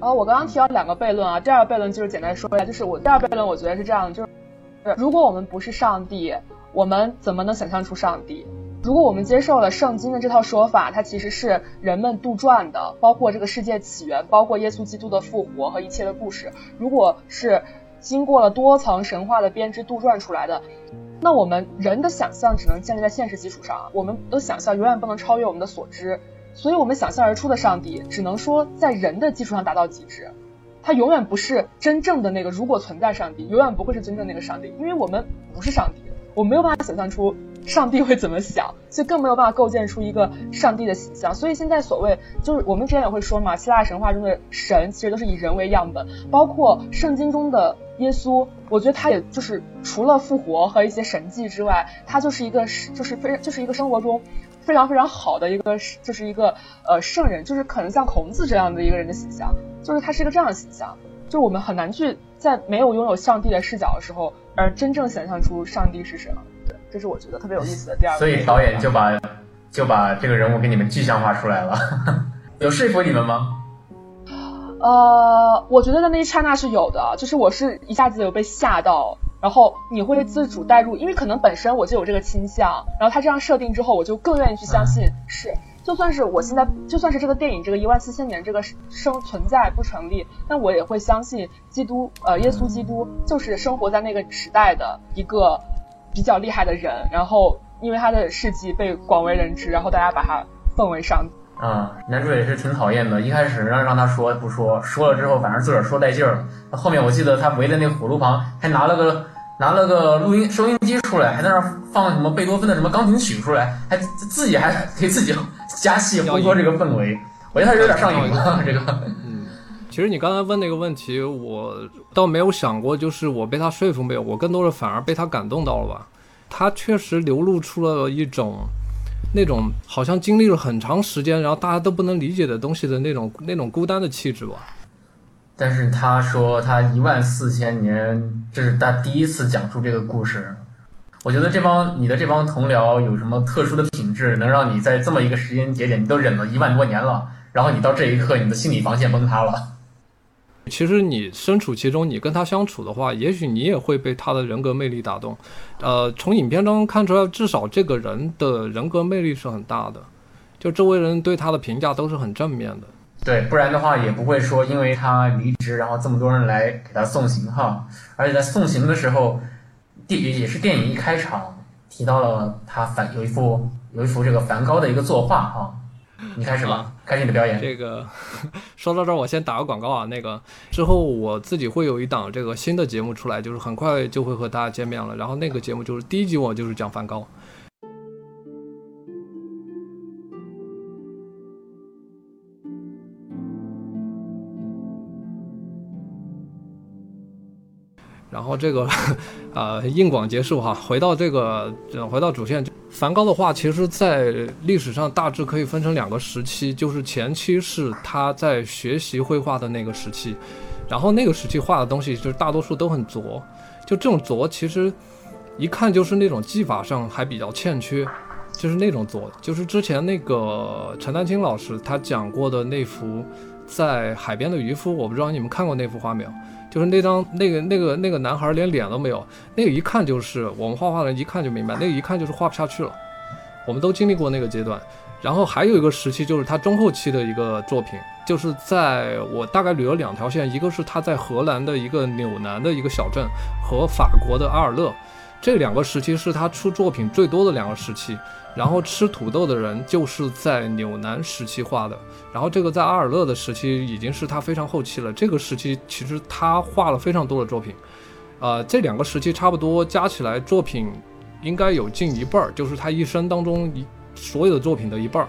呃，我刚刚提到两个悖论啊，第二个悖论就是简单说一下，就是我第二悖论，我觉得是这样，就是如果我们不是上帝，我们怎么能想象出上帝？如果我们接受了圣经的这套说法，它其实是人们杜撰的，包括这个世界起源，包括耶稣基督的复活和一切的故事，如果是经过了多层神话的编织杜撰出来的。那我们人的想象只能建立在现实基础上，我们的想象永远不能超越我们的所知，所以我们想象而出的上帝只能说在人的基础上达到极致，他永远不是真正的那个。如果存在上帝，永远不会是真正那个上帝，因为我们不是上帝，我没有办法想象出上帝会怎么想，所以更没有办法构建出一个上帝的形象。所以现在所谓就是我们之前也会说嘛，希腊神话中的神其实都是以人为样本，包括圣经中的。耶稣，我觉得他也就是除了复活和一些神迹之外，他就是一个就是非就是一个生活中非常非常好的一个就是一个呃圣人，就是可能像孔子这样的一个人的形象，就是他是一个这样的形象，就我们很难去在没有拥有上帝的视角的时候，而真正想象出上帝是什么。对，这是我觉得特别有意思的第二个。所以导演就把就把这个人物给你们具象化出来了，(laughs) 有说服你们吗？呃，我觉得在那一刹那是有的，就是我是一下子有被吓到，然后你会自主带入，因为可能本身我就有这个倾向，然后他这样设定之后，我就更愿意去相信是，就算是我现在就算是这个电影这个一万四千年这个生存在不成立，那我也会相信基督，呃，耶稣基督就是生活在那个时代的一个比较厉害的人，然后因为他的事迹被广为人知，然后大家把他奉为上帝。啊，男主也是挺讨厌的。一开始让让他说不说，说了之后反正自个儿说带劲儿。后面我记得他围在那个火炉旁，还拿了个拿了个录音收音机出来，还在那放什么贝多芬的什么钢琴曲出来，还自己还给自己 (laughs) 加戏烘托这个氛围。我觉得他有点上瘾了。这个，(laughs) 嗯，其实你刚才问那个问题，我倒没有想过，就是我被他说服没有，我更多的反而被他感动到了吧。他确实流露出了一种。那种好像经历了很长时间，然后大家都不能理解的东西的那种那种孤单的气质吧。但是他说他一万四千年，这是他第一次讲述这个故事。我觉得这帮你的这帮同僚有什么特殊的品质，能让你在这么一个时间节点，你都忍了一万多年了，然后你到这一刻，你的心理防线崩塌了。其实你身处其中，你跟他相处的话，也许你也会被他的人格魅力打动。呃，从影片中看出来，至少这个人的人格魅力是很大的，就周围人对他的评价都是很正面的。对，不然的话也不会说因为他离职，然后这么多人来给他送行哈。而且在送行的时候，电也是电影一开场提到了他梵有一幅有一幅这个梵高的一个作画哈。你开始吧，开始你的表演。这个 (laughs) 说到这儿，我先打个广告啊。那个之后我自己会有一档这个新的节目出来，就是很快就会和大家见面了。然后那个节目就是第一集，我就是讲梵高。然后这个，呃，硬广结束哈，回到这个，回到主线。梵高的画，其实在历史上大致可以分成两个时期，就是前期是他在学习绘画的那个时期，然后那个时期画的东西就是大多数都很拙，就这种拙，其实一看就是那种技法上还比较欠缺，就是那种拙，就是之前那个陈丹青老师他讲过的那幅在海边的渔夫，我不知道你们看过那幅画没有。就是那张那个那个那个男孩连脸都没有，那个一看就是我们画画的人一看就明白，那个一看就是画不下去了。我们都经历过那个阶段。然后还有一个时期就是他中后期的一个作品，就是在我大概捋了两条线，一个是他在荷兰的一个纽南的一个小镇和法国的阿尔勒，这两个时期是他出作品最多的两个时期。然后吃土豆的人就是在纽南时期画的，然后这个在阿尔勒的时期已经是他非常后期了。这个时期其实他画了非常多的作品，呃，这两个时期差不多加起来作品应该有近一半儿，就是他一生当中一所有的作品的一半儿。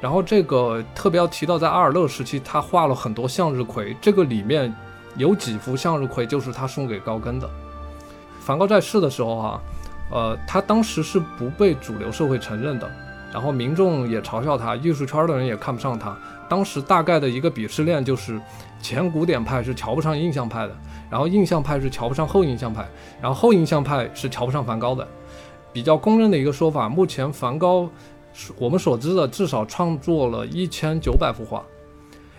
然后这个特别要提到，在阿尔勒时期他画了很多向日葵，这个里面有几幅向日葵就是他送给高更的。梵高在世的时候哈。呃，他当时是不被主流社会承认的，然后民众也嘲笑他，艺术圈的人也看不上他。当时大概的一个鄙视链就是，前古典派是瞧不上印象派的，然后印象派是瞧不上后印象派，然后后印象派是瞧不上梵高的。比较公认的一个说法，目前梵高，我们所知的至少创作了一千九百幅画，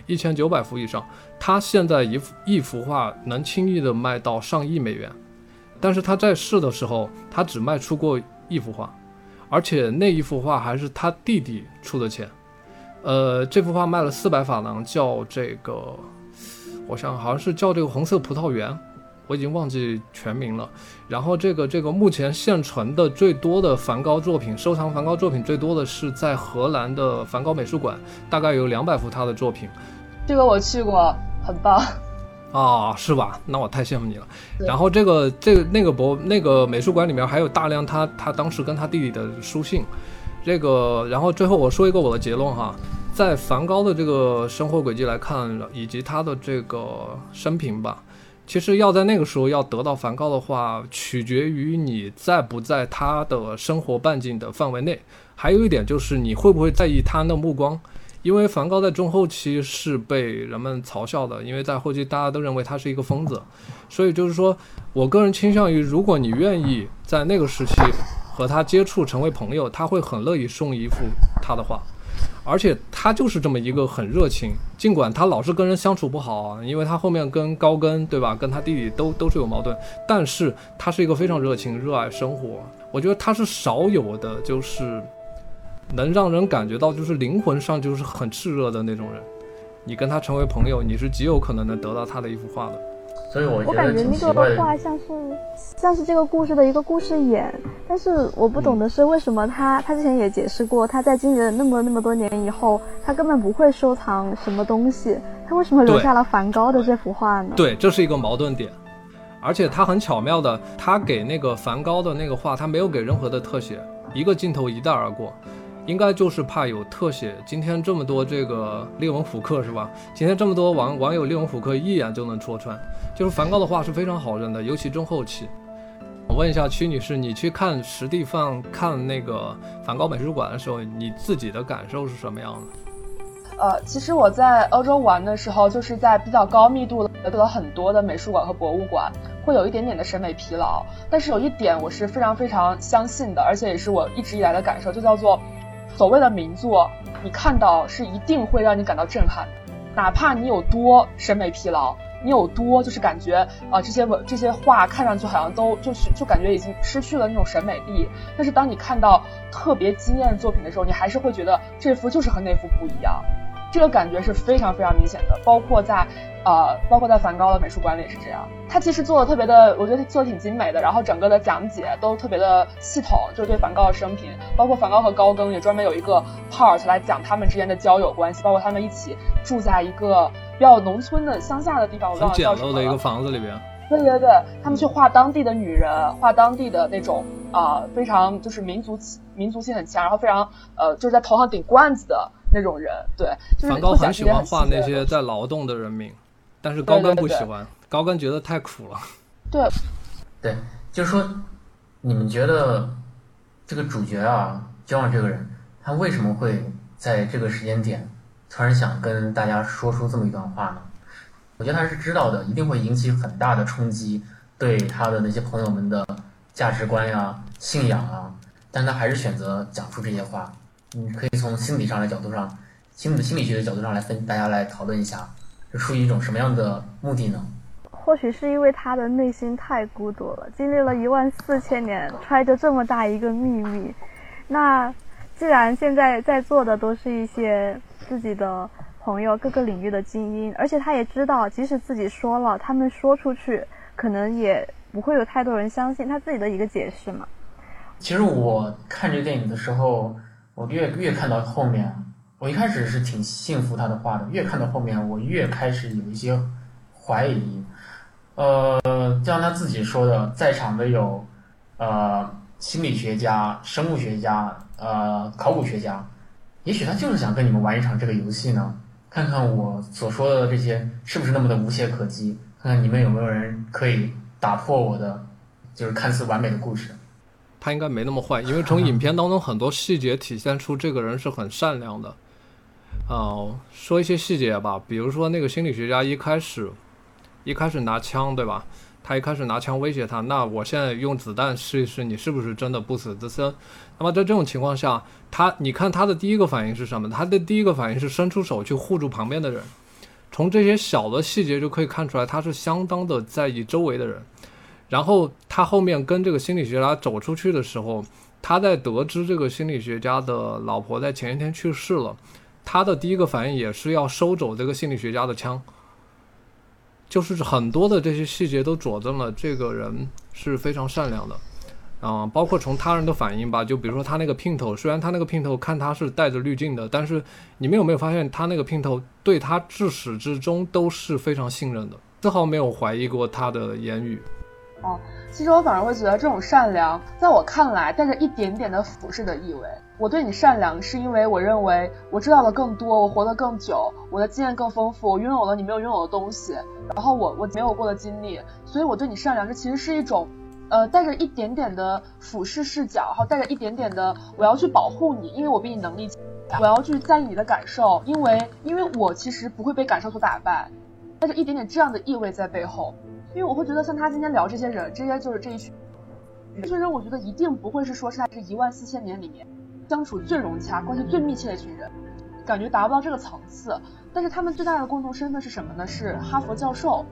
一千九百幅以上。他现在一幅一幅画能轻易的卖到上亿美元。但是他在世的时候，他只卖出过一幅画，而且那一幅画还是他弟弟出的钱。呃，这幅画卖了四百法郎，叫这个，我想好像是叫这个红色葡萄园，我已经忘记全名了。然后这个这个目前现存的最多的梵高作品，收藏梵高作品最多的是在荷兰的梵高美术馆，大概有两百幅他的作品。这个我去过，很棒。啊，是吧？那我太羡慕你了。然后这个这个那个博那个美术馆里面还有大量他他当时跟他弟弟的书信。这个，然后最后我说一个我的结论哈，在梵高的这个生活轨迹来看，以及他的这个生平吧，其实要在那个时候要得到梵高的话，取决于你在不在他的生活半径的范围内。还有一点就是你会不会在意他的目光。因为梵高在中后期是被人们嘲笑的，因为在后期大家都认为他是一个疯子，所以就是说我个人倾向于，如果你愿意在那个时期和他接触成为朋友，他会很乐意送一幅他的画，而且他就是这么一个很热情，尽管他老是跟人相处不好，因为他后面跟高更对吧，跟他弟弟都都是有矛盾，但是他是一个非常热情、热爱生活，我觉得他是少有的，就是。能让人感觉到就是灵魂上就是很炽热的那种人，你跟他成为朋友，你是极有可能能得到他的一幅画的。所以我我感觉那个画像是像是这个故事的一个故事眼，但是我不懂的是为什么他他之前也解释过，他在经历了那么那么多年以后，他根本不会收藏什么东西，他为什么留下了梵高的这幅画呢？对，这是一个矛盾点，而且他很巧妙的，他给那个梵高的那个画，他没有给任何的特写，一个镜头一带而过。应该就是怕有特写。今天这么多这个列文虎克是吧？今天这么多网网友列文虎克一眼就能戳穿。就是梵高的画是非常好认的，尤其中后期。我问一下曲女士，你去看实地放看那个梵高美术馆的时候，你自己的感受是什么样的？呃，其实我在欧洲玩的时候，就是在比较高密度的了很多的美术馆和博物馆，会有一点点的审美疲劳。但是有一点我是非常非常相信的，而且也是我一直以来的感受，就叫做。所谓的名作，你看到是一定会让你感到震撼，哪怕你有多审美疲劳，你有多就是感觉啊这些文这些画看上去好像都就是就感觉已经失去了那种审美力，但是当你看到特别惊艳的作品的时候，你还是会觉得这幅就是和那幅不一样。这个感觉是非常非常明显的，包括在。呃，包括在梵高的美术馆里也是这样，他其实做的特别的，我觉得做的挺精美的，然后整个的讲解都特别的系统，就是对梵高的生平，包括梵高和高更也专门有一个 part 来讲他们之间的交友关系，包括他们一起住在一个比较农村的乡下的地方，我忘了叫什么的一个房子里边。对对对，他们去画当地的女人，画当地的那种啊，非常就是民族民族性很强，然后非常呃就是在头上顶罐子的那种人，对，就是梵高很喜欢画那些在劳动的人民。但是高更不喜欢，高更觉得太苦了。(laughs) 对，对，就是说，你们觉得这个主角啊，焦望这个人，他为什么会在这个时间点突然想跟大家说出这么一段话呢？我觉得他是知道的，一定会引起很大的冲击，对他的那些朋友们的价值观呀、信仰啊，但他还是选择讲出这些话。你可以从心理上的角度上，心理心理学的角度上来分，大家来讨论一下。出于一种什么样的目的呢？或许是因为他的内心太孤独了，经历了一万四千年，揣着这么大一个秘密。那既然现在在座的都是一些自己的朋友，各个领域的精英，而且他也知道，即使自己说了，他们说出去，可能也不会有太多人相信他自己的一个解释嘛。其实我看这个电影的时候，我越越看到后面。我一开始是挺信服他的话的，越看到后面，我越开始有一些怀疑。呃，就像他自己说的，在场的有呃心理学家、生物学家、呃考古学家，也许他就是想跟你们玩一场这个游戏呢，看看我所说的这些是不是那么的无懈可击，看看你们有没有人可以打破我的就是看似完美的故事。他应该没那么坏，因为从影片当中很多细节体现出这个人是很善良的。哦，说一些细节吧，比如说那个心理学家一开始，一开始拿枪，对吧？他一开始拿枪威胁他，那我现在用子弹试一试，你是不是真的不死之身？那么在这种情况下，他，你看他的第一个反应是什么？他的第一个反应是伸出手去护住旁边的人。从这些小的细节就可以看出来，他是相当的在意周围的人。然后他后面跟这个心理学家走出去的时候，他在得知这个心理学家的老婆在前一天去世了。他的第一个反应也是要收走这个心理学家的枪，就是很多的这些细节都佐证了这个人是非常善良的，啊，包括从他人的反应吧，就比如说他那个姘头，虽然他那个姘头看他是带着滤镜的，但是你们有没有发现他那个姘头对他至始至终都是非常信任的，丝毫没有怀疑过他的言语。哦，其实我反而会觉得这种善良，在我看来带着一点点的俯视的意味。我对你善良，是因为我认为我知道的更多，我活得更久，我的经验更丰富，我拥有了你没有拥有的东西，然后我我没有过的经历，所以我对你善良，这其实是一种，呃，带着一点点的俯视视角，然后带着一点点的我要去保护你，因为我比你能力强，我要去在意你的感受，因为因为我其实不会被感受所打败，带着一点点这样的意味在背后，因为我会觉得像他今天聊这些人，这些就是这一群，这群人，我觉得一定不会是说是在这一万四千年里面。相处最融洽、关系最密切的一群人，感觉达不到这个层次。但是他们最大的共同身份是什么呢？是哈佛教授。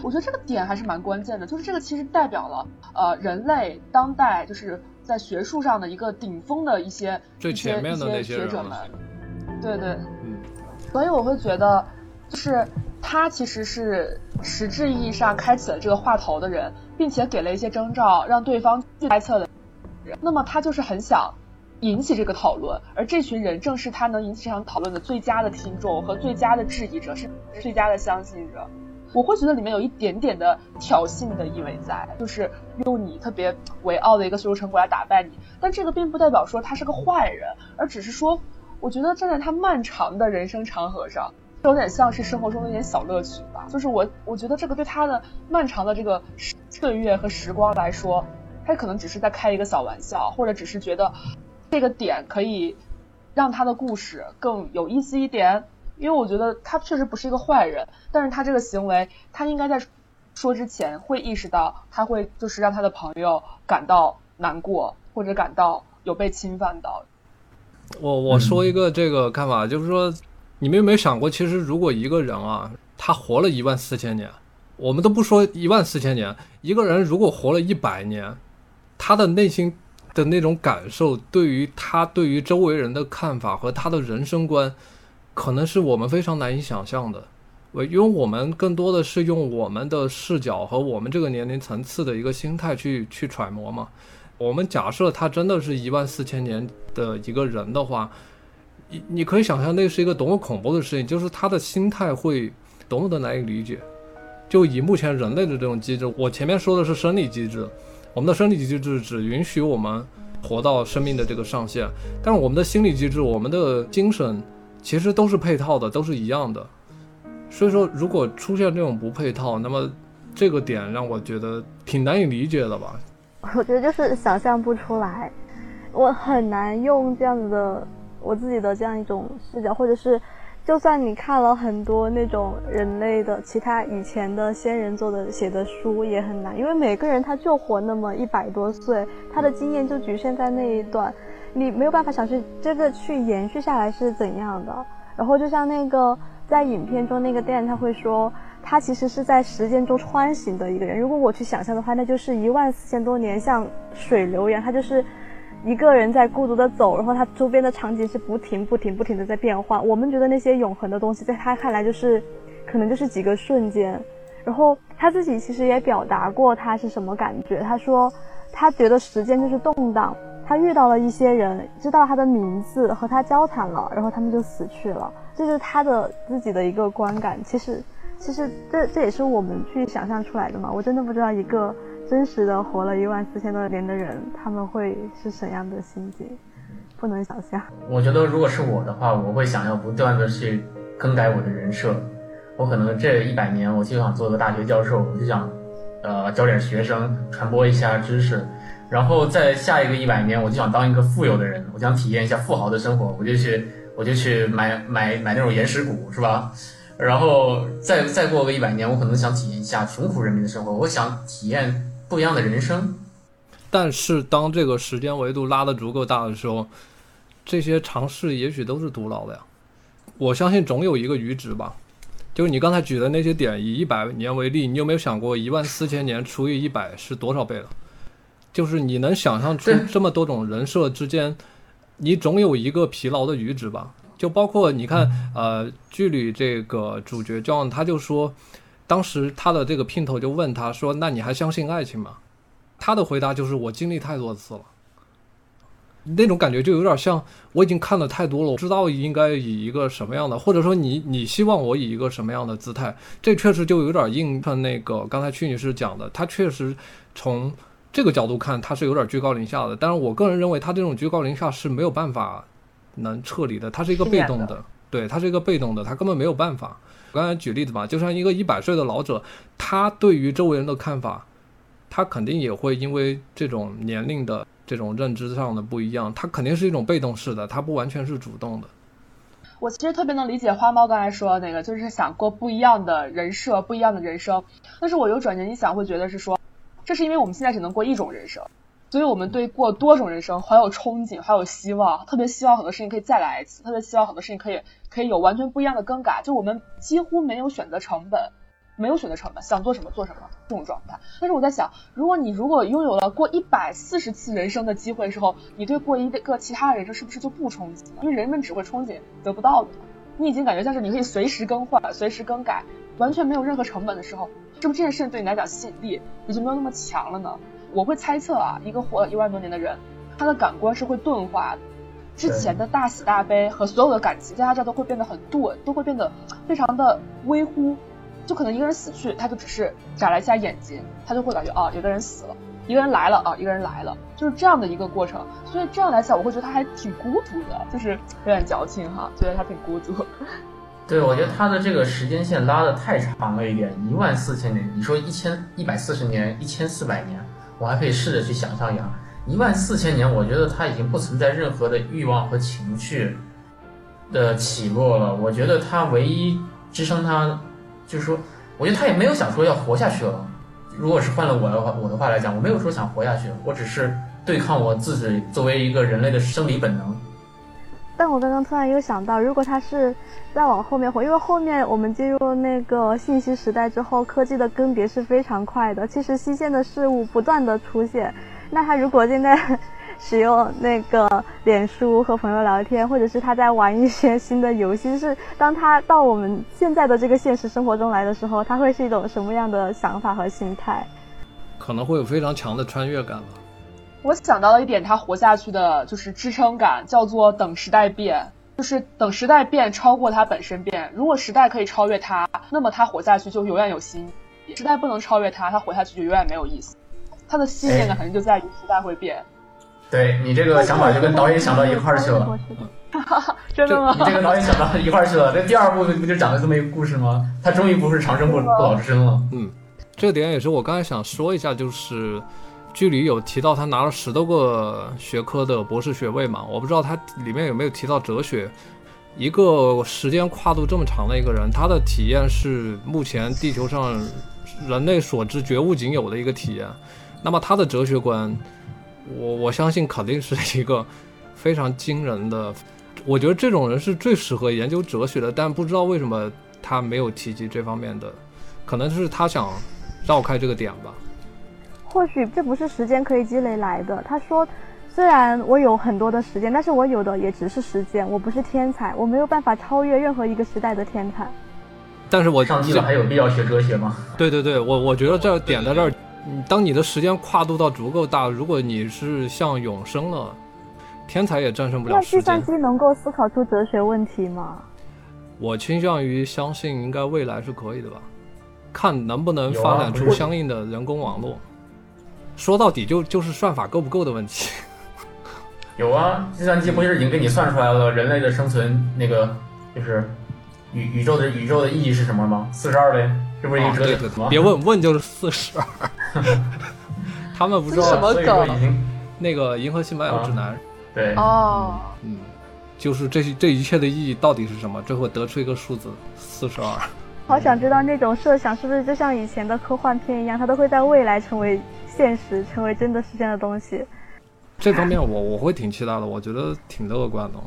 我觉得这个点还是蛮关键的，就是这个其实代表了呃人类当代就是在学术上的一个顶峰的一些最前面的那些学者们。对对，嗯。所以我会觉得，就是他其实是实质意义上开启了这个话头的人，并且给了一些征兆，让对方猜测的人。那么他就是很想。引起这个讨论，而这群人正是他能引起这场讨论的最佳的听众和最佳的质疑者，是最佳的相信者。我会觉得里面有一点点的挑衅的意味在，就是用你特别为傲的一个学术成果来打败你。但这个并不代表说他是个坏人，而只是说，我觉得站在他漫长的人生长河上，有点像是生活中的一点小乐趣吧。就是我，我觉得这个对他的漫长的这个岁月和时光来说，他可能只是在开一个小玩笑，或者只是觉得。这个点可以让他的故事更有意思一点，因为我觉得他确实不是一个坏人，但是他这个行为，他应该在说之前会意识到，他会就是让他的朋友感到难过，或者感到有被侵犯到。我我说一个这个看法，就是说，你们有没有想过，其实如果一个人啊，他活了一万四千年，我们都不说一万四千年，一个人如果活了一百年，他的内心。的那种感受，对于他对于周围人的看法和他的人生观，可能是我们非常难以想象的。为因为我们更多的是用我们的视角和我们这个年龄层次的一个心态去去揣摩嘛。我们假设他真的是一万四千年的一个人的话，你你可以想象那是一个多么恐怖的事情，就是他的心态会多么的难以理解。就以目前人类的这种机制，我前面说的是生理机制，我们的生理机制只允许我们活到生命的这个上限，但是我们的心理机制、我们的精神其实都是配套的，都是一样的。所以说，如果出现这种不配套，那么这个点让我觉得挺难以理解的吧。我觉得就是想象不出来，我很难用这样子的我自己的这样一种视角，或者是，就算你看了很多那种人类的其他以前的先人做的写的书，也很难，因为每个人他就活那么一百多岁，他的经验就局限在那一段，你没有办法想去这个去延续下来是怎样的。然后就像那个。在影片中，那个电他会说，他其实是在时间中穿行的一个人。如果我去想象的话，那就是一万四千多年，像水流一样，他就是一个人在孤独的走，然后他周边的场景是不停、不停、不停的在变化。我们觉得那些永恒的东西，在他看来就是，可能就是几个瞬间。然后他自己其实也表达过他是什么感觉，他说他觉得时间就是动荡。他遇到了一些人，知道他的名字，和他交谈了，然后他们就死去了。这是他的自己的一个观感。其实，其实这这也是我们去想象出来的嘛。我真的不知道一个真实的活了一万四千多年的人，他们会是怎样的心境，不能想象。我觉得如果是我的话，我会想要不断的去更改我的人设。我可能这一百年，我就想做个大学教授，我就想，呃，教点学生，传播一下知识。然后在下一个一百年，我就想当一个富有的人，我想体验一下富豪的生活，我就去，(laughs) 我就去买买买那种岩石股，是吧？然后再再过个一百年，我可能想体验一下穷苦人民的生活，我想体验不一样的人生。但是当这个时间维度拉得足够大的时候，这些尝试也许都是徒劳的呀。我相信总有一个阈值吧，就是你刚才举的那些点，以一百年为例，你有没有想过一万四千年除以一百是多少倍了？就是你能想象出这么多种人设之间，你总有一个疲劳的阈值吧？就包括你看，呃，剧里这个主角 John，他就说，当时他的这个姘头就问他说：“那你还相信爱情吗？”他的回答就是：“我经历太多次了。”那种感觉就有点像我已经看了太多了，我知道应该以一个什么样的，或者说你你希望我以一个什么样的姿态？这确实就有点应和那个刚才曲女士讲的，他确实从。这个角度看，他是有点居高临下的。但是我个人认为，他这种居高临下是没有办法能撤离的。他是一个被动的，对他是一个被动的，他根本没有办法。我刚才举例子吧，就像一个一百岁的老者，他对于周围人的看法，他肯定也会因为这种年龄的这种认知上的不一样，他肯定是一种被动式的，他不完全是主动的。我其实特别能理解花猫刚才说的那个，就是想过不一样的人设，不一样的人生。但是我有转念一想，会觉得是说。这是因为我们现在只能过一种人生，所以我们对过多种人生怀有憧憬，怀有希望，特别希望很多事情可以再来一次，特别希望很多事情可以可以有完全不一样的更改。就我们几乎没有选择成本，没有选择成本，想做什么做什么这种状态。但是我在想，如果你如果拥有了过一百四十次人生的机会的时候，你对过一个其他的人生是不是就不憧憬了？因为人们只会憧憬得不到的嘛。你已经感觉像是你可以随时更换、随时更改，完全没有任何成本的时候。是不是这件事情对你来讲吸引力也就没有那么强了呢？我会猜测啊，一个活了一万多年的人，他的感官是会钝化的，之前的大喜大悲和所有的感情在他这都会变得很钝，都会变得非常的微乎。就可能一个人死去，他就只是眨了一下眼睛，他就会感觉啊，有个人死了，一个人来了啊，一个人来了，就是这样的一个过程。所以这样来讲，我会觉得他还挺孤独的，就是有点矫情哈，觉得他挺孤独。(laughs) 对，我觉得他的这个时间线拉的太长了一点，一万四千年。你说一千一百四十年，一千四百年，我还可以试着去想象一下。一万四千年，我觉得他已经不存在任何的欲望和情绪的起落了。我觉得他唯一支撑他，就是说，我觉得他也没有想说要活下去了。如果是换了我的话，我的话来讲，我没有说想活下去，我只是对抗我自己作为一个人类的生理本能。但我刚刚突然又想到，如果他是再往后面活，因为后面我们进入那个信息时代之后，科技的更迭是非常快的，其实新鲜的事物不断的出现。那他如果现在 (laughs) 使用那个脸书和朋友聊天，或者是他在玩一些新的游戏，是当他到我们现在的这个现实生活中来的时候，他会是一种什么样的想法和心态？可能会有非常强的穿越感吧。我想到了一点，他活下去的就是支撑感，叫做等时代变，就是等时代变超过他本身变。如果时代可以超越他，那么他活下去就永远有新意；时代不能超越他，他活下去就永远没有意思。他的信念呢，肯定就在于时代会变。对你这个想法就跟导演想到一块儿去了，(laughs) 真的吗？你这个导演想到一块儿去了。这第二部不就讲了这么一个故事吗？他终于不是长生不不老之身了。嗯，这点也是我刚才想说一下，就是剧里有提到他拿了十多个学科的博士学位嘛，我不知道他里面有没有提到哲学。一个时间跨度这么长的一个人，他的体验是目前地球上人类所知绝无仅有的一个体验。那么他的哲学观。我我相信肯定是一个非常惊人的，我觉得这种人是最适合研究哲学的，但不知道为什么他没有提及这方面的，可能是他想绕开这个点吧。或许这不是时间可以积累来的。他说，虽然我有很多的时间，但是我有的也只是时间，我不是天才，我没有办法超越任何一个时代的天才。但是我上帝了，还有必要学哲学吗？(laughs) 对对对，我我觉得这点在这儿。当你的时间跨度到足够大，如果你是像永生了，天才也战胜不了那。计算机能够思考出哲学问题吗？我倾向于相信，应该未来是可以的吧，看能不能发展出相应的人工网络。说到底，就就是算法够不够的问题。有啊，计算机不是已经给你算出来了人类的生存那个就是宇宇宙的宇宙的意义是什么吗？四十二呗。这不是一个哲学吗？别问问就是四十二。(laughs) 他们不知道什么梗？那个《银河系漫游指南》。对。哦。嗯，就是这些这一切的意义到底是什么？最后得出一个数字四十二。好想知道那种设想是不是就像以前的科幻片一样，它都会在未来成为现实，成为真的实现的东西。这方面我我会挺期待的，我觉得挺乐观的。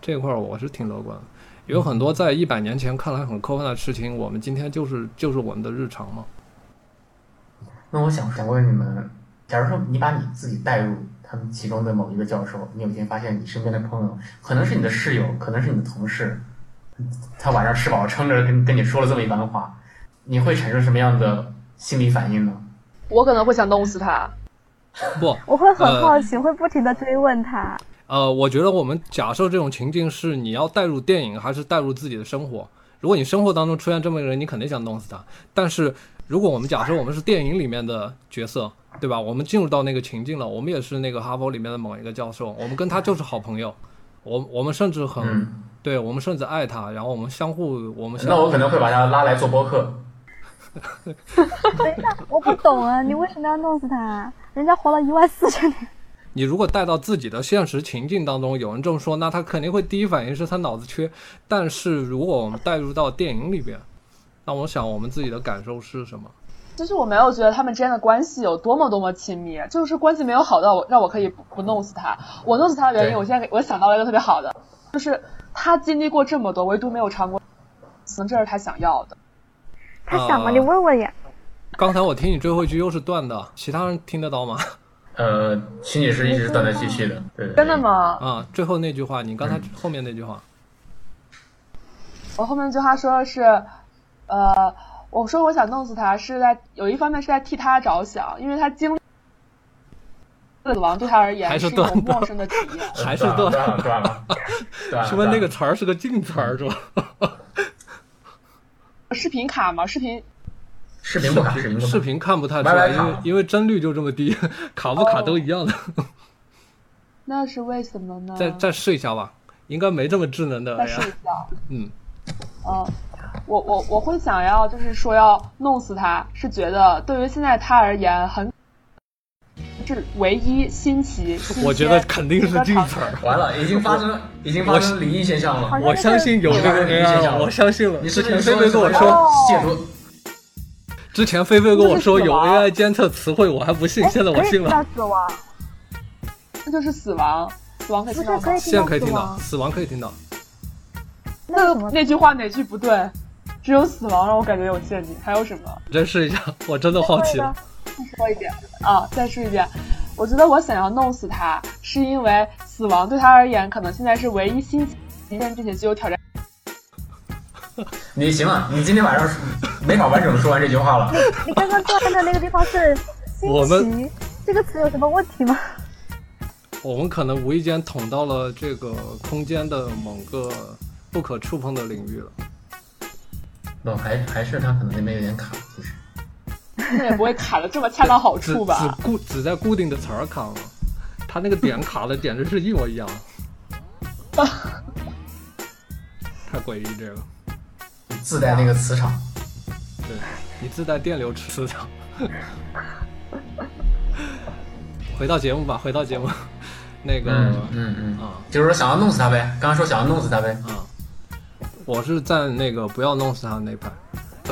这块我是挺乐观的。有很多在一百年前看来很科幻的事情，我们今天就是就是我们的日常嘛。那我想想问你们，假如说你把你自己带入他们其中的某一个教授，你有一天发现你身边的朋友可能是你的室友，可能是你的同事，他晚上吃饱撑着跟跟你说了这么一番话，你会产生什么样的心理反应呢？我可能会想弄死他。不，(laughs) 我会很好奇，会不停的追问他。呃，我觉得我们假设这种情境是你要带入电影，还是带入自己的生活？如果你生活当中出现这么一个人，你肯定想弄死他。但是如果我们假设我们是电影里面的角色，对吧？我们进入到那个情境了，我们也是那个哈佛里面的某一个教授，我们跟他就是好朋友，我我们甚至很，对我们甚至爱他，然后我们相互，我们那我可能会把他拉来做播客。等一下，我不懂啊，(laughs) 你为什么要弄死他？人家活了一万四千年。你如果带到自己的现实情境当中，有人这么说，那他肯定会第一反应是他脑子缺。但是如果我们带入到电影里边，那我想我们自己的感受是什么？其实我没有觉得他们之间的关系有多么多么亲密，就是关系没有好到我让我可以不不弄死他。我弄死他的原因，我现在我想到了一个特别好的，就是他经历过这么多，唯独没有尝过，可能这是他想要的。他想吗？你问问呀。刚才我听你最后一句又是断的，其他人听得到吗？呃，秦女士一直断断续续的，对，真的吗？啊，最后那句话，你刚才后面那句话，我后面那句话说的是，呃，我说我想弄死他，是在有一方面是在替他着想，因为他经历死亡对他而言是一种陌生的体验，还是断 (laughs) 了，断了，(laughs) 是不是那个词儿是个禁词儿是吧？视频卡吗？视频。视频不卡，视频看不太出来，因为因为帧率就这么低，(laughs) 卡不卡都一样的。那是为什么呢？再再试一下吧，应该没这么智能的。再试一下。嗯。嗯，我我我会想要，就是说要弄死他，是觉得对于现在他而言很，是唯一新奇。我觉得肯定是禁词儿。完了，已经发生，已经发生灵异现象了。我相信有这个灵异现象，我相信了。你之前菲菲跟我说解除。之前菲菲跟我说有 AI 监测词汇，我还不信，现在我信了。死亡，那就是死亡，死亡可以听到。现在可以听到，死亡可以听到。那那句话哪句不对？只有死亡让我感觉有陷阱，还有什么？再试一下，我真的好奇了。再说一遍啊！再说一遍。我觉得我想要弄死他，是因为死亡对他而言，可能现在是唯一新极限并且具有挑战。你行了，你今天晚上没法完整的说完这句话了。你刚刚断的那个地方是新我们奇，这个词有什么问题吗？我们可能无意间捅到了这个空间的某个不可触碰的领域了。不，还还是他可能那边有点卡。那也不会卡的这么恰到好处吧？只固只在固定的词儿卡了，他那个点卡的简直是一模一样，(laughs) 太诡异这个。自带那个磁场。对你自带电流磁场。回到节目吧，回到节目，那个，嗯嗯嗯，啊就是说想要弄死他呗。刚刚说想要弄死他呗。啊，我是在那个不要弄死他那派。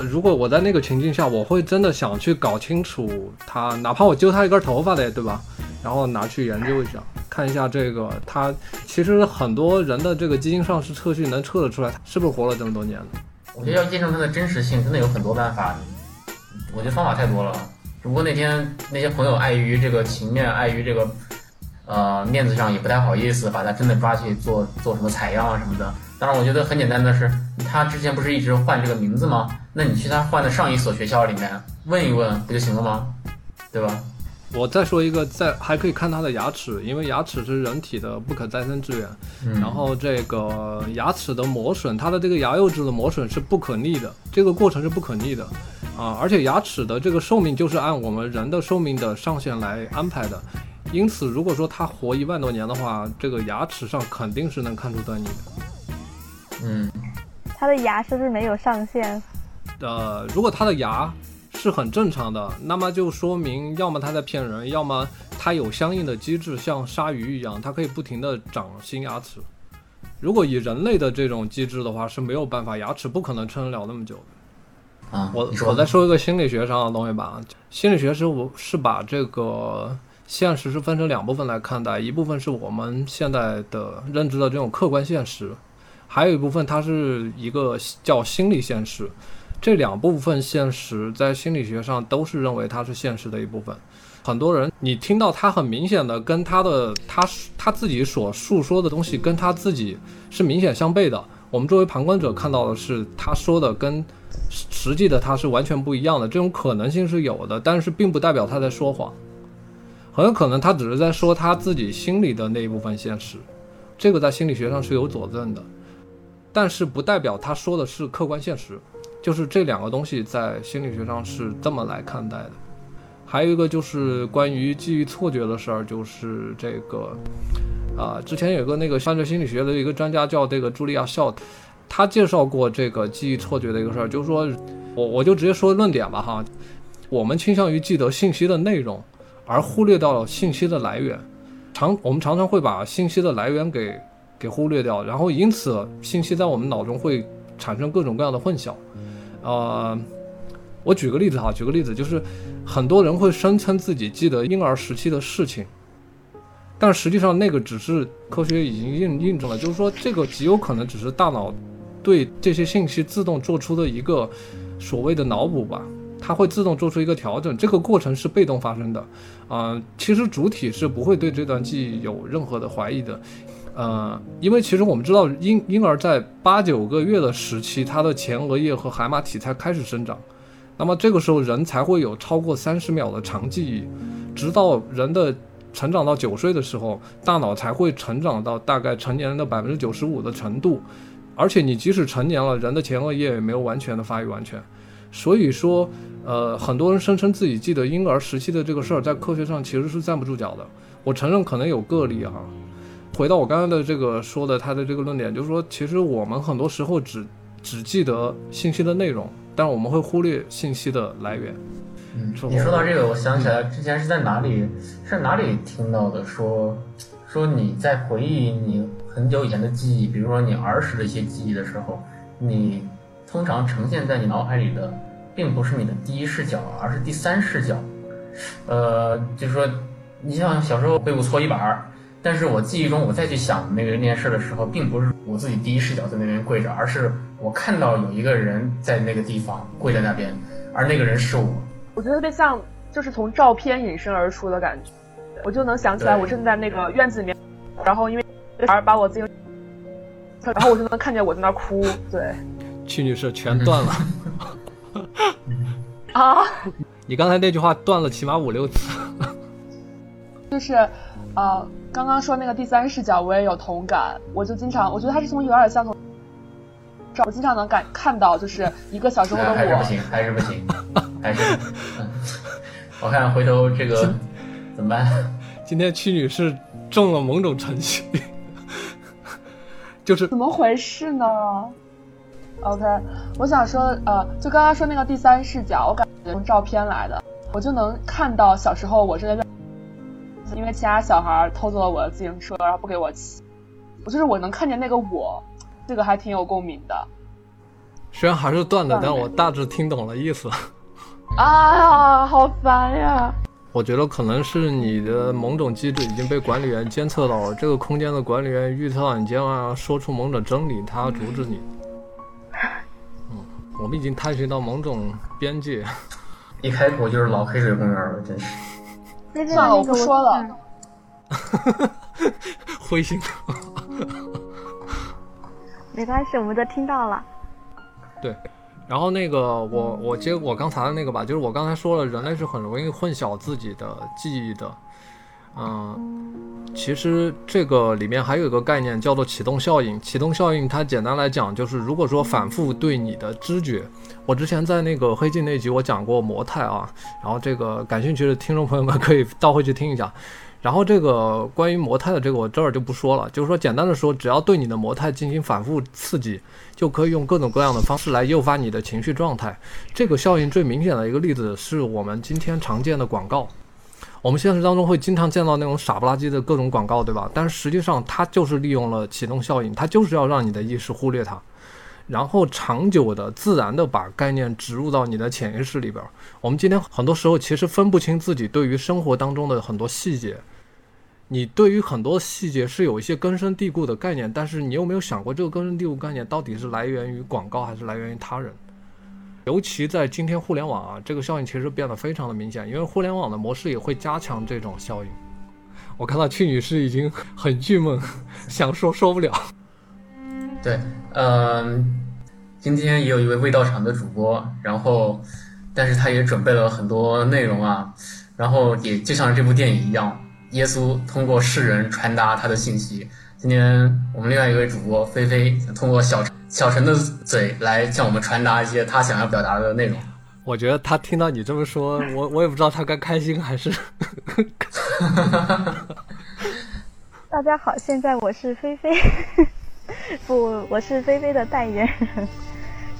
如果我在那个情境下，我会真的想去搞清楚他，哪怕我揪他一根头发的，对吧？然后拿去研究一下，看一下这个他其实很多人的这个基因上是测序能测得出来，他是不是活了这么多年的。我觉得要验证它的真实性，真的有很多办法。我觉得方法太多了，只不过那天那些朋友碍于这个情面，碍于这个呃面子上，也不太好意思把他真的抓去做做什么采样啊什么的。当然，我觉得很简单的是，他之前不是一直换这个名字吗？那你去他换的上一所学校里面问一问不就行了吗？对吧？我再说一个，在还可以看他的牙齿，因为牙齿是人体的不可再生资源。嗯，然后这个牙齿的磨损，它的这个牙釉质的磨损是不可逆的，这个过程是不可逆的啊！而且牙齿的这个寿命就是按我们人的寿命的上限来安排的，因此如果说他活一万多年的话，这个牙齿上肯定是能看出端倪的。嗯，他的牙是不是没有上限？呃，如果它的牙是很正常的，那么就说明要么它在骗人，要么它有相应的机制，像鲨鱼一样，它可以不停的长新牙齿。如果以人类的这种机制的话，是没有办法，牙齿不可能撑得了那么久的。啊，我我再说一个心理学上的东西吧。心理学是我是把这个现实是分成两部分来看待，一部分是我们现在的认知的这种客观现实，还有一部分它是一个叫心理现实。这两部分现实在心理学上都是认为它是现实的一部分。很多人，你听到他很明显的跟他的他他自己所述说的东西跟他自己是明显相悖的。我们作为旁观者看到的是他说的跟实实际的他是完全不一样的，这种可能性是有的，但是并不代表他在说谎，很有可能他只是在说他自己心里的那一部分现实，这个在心理学上是有佐证的，但是不代表他说的是客观现实，就是这两个东西在心理学上是这么来看待的。还有一个就是关于记忆错觉的事儿，就是这个，啊、之前有个那个犯罪心理学的一个专家叫这个茱莉亚·肖特，他介绍过这个记忆错觉的一个事儿，就是说我我就直接说论点吧哈，我们倾向于记得信息的内容，而忽略到了信息的来源，常我们常常会把信息的来源给给忽略掉，然后因此信息在我们脑中会产生各种各样的混淆，呃。我举个例子哈，举个例子，就是很多人会声称自己记得婴儿时期的事情，但实际上那个只是科学已经印印证了，就是说这个极有可能只是大脑对这些信息自动做出的一个所谓的脑补吧，它会自动做出一个调整，这个过程是被动发生的，啊、其实主体是不会对这段记忆有任何的怀疑的。呃，因为其实我们知道婴婴儿在八九个月的时期，他的前额叶和海马体才开始生长，那么这个时候人才会有超过三十秒的长记忆，直到人的成长到九岁的时候，大脑才会成长到大概成年人的百分之九十五的程度，而且你即使成年了，人的前额叶也没有完全的发育完全，所以说，呃，很多人声称自己记得婴儿时期的这个事儿，在科学上其实是站不住脚的。我承认可能有个例哈。回到我刚刚的这个说的他的这个论点，就是说，其实我们很多时候只只记得信息的内容，但我们会忽略信息的来源。嗯，你说到这个，我想起来之前是在哪里，是哪里听到的，说说你在回忆你很久以前的记忆，比如说你儿时的一些记忆的时候，你通常呈现在你脑海里的，并不是你的第一视角，而是第三视角。呃，就是说，你像小时候背过搓衣板儿，但是我记忆中我再去想那个那件事的时候，并不是我自己第一视角在那边跪着，而是我看到有一个人在那个地方跪在那边，而那个人是我。我觉得特别像，就是从照片引申而出的感觉。我就能想起来我正在那个院子里面，然后因为小孩把我自己，然后我就能看见我在那哭，对。曲女士全断了。(laughs) 啊！你刚才那句话断了起码五六次。(laughs) 就是，呃，刚刚说那个第三视角，我也有同感。我就经常，我觉得他是从有点像从，我经常能感看到，就是一个小时候的我。(laughs) 还是不行，还是不行，还是。我看回头这个怎么办？今天屈女士中了某种程序，(laughs) 就是怎么回事呢？OK，我想说，呃，就刚刚说那个第三视角，我感觉从照片来的，我就能看到小时候我正在因为其他小孩偷走了我的自行车，然后不给我骑，我就是我能看见那个我，这个还挺有共鸣的。虽然还是断的，但我大致听懂了意思。(laughs) 啊，好烦呀！我觉得可能是你的某种机制已经被管理员监测到了，这个空间的管理员预测到你将要说出某种真理，他要阻止你。嗯我们已经探寻到某种边界，(laughs) 一开口就是老黑水公园了，真是。算了，我不说了。(laughs) 灰心。没关系，我们都听到了。对，然后那个我我接我刚才的那个吧，就是我刚才说了，人类是很容易混淆自己的记忆的。嗯，其实这个里面还有一个概念叫做启动效应。启动效应它简单来讲就是，如果说反复对你的知觉，我之前在那个黑镜那集我讲过模态啊，然后这个感兴趣的听众朋友们可以倒回去听一下。然后这个关于模态的这个我这儿就不说了，就是说简单的说，只要对你的模态进行反复刺激，就可以用各种各样的方式来诱发你的情绪状态。这个效应最明显的一个例子是我们今天常见的广告。我们现实当中会经常见到那种傻不拉几的各种广告，对吧？但实际上它就是利用了启动效应，它就是要让你的意识忽略它，然后长久的、自然的把概念植入到你的潜意识里边。我们今天很多时候其实分不清自己对于生活当中的很多细节，你对于很多细节是有一些根深蒂固的概念，但是你有没有想过这个根深蒂固概念到底是来源于广告还是来源于他人？尤其在今天互联网啊，这个效应其实变得非常的明显，因为互联网的模式也会加强这种效应。我看到屈女士已经很郁闷，想说说不了。对，嗯，今天也有一位味道厂的主播，然后，但是他也准备了很多内容啊，然后也就像这部电影一样，耶稣通过世人传达他的信息。今天我们另外一位主播菲菲通过小小陈的嘴来向我们传达一些他想要表达的内容。我觉得他听到你这么说，我我也不知道他该开心还是。(laughs) 大家好，现在我是菲菲，(laughs) 不，我是菲菲的代言人。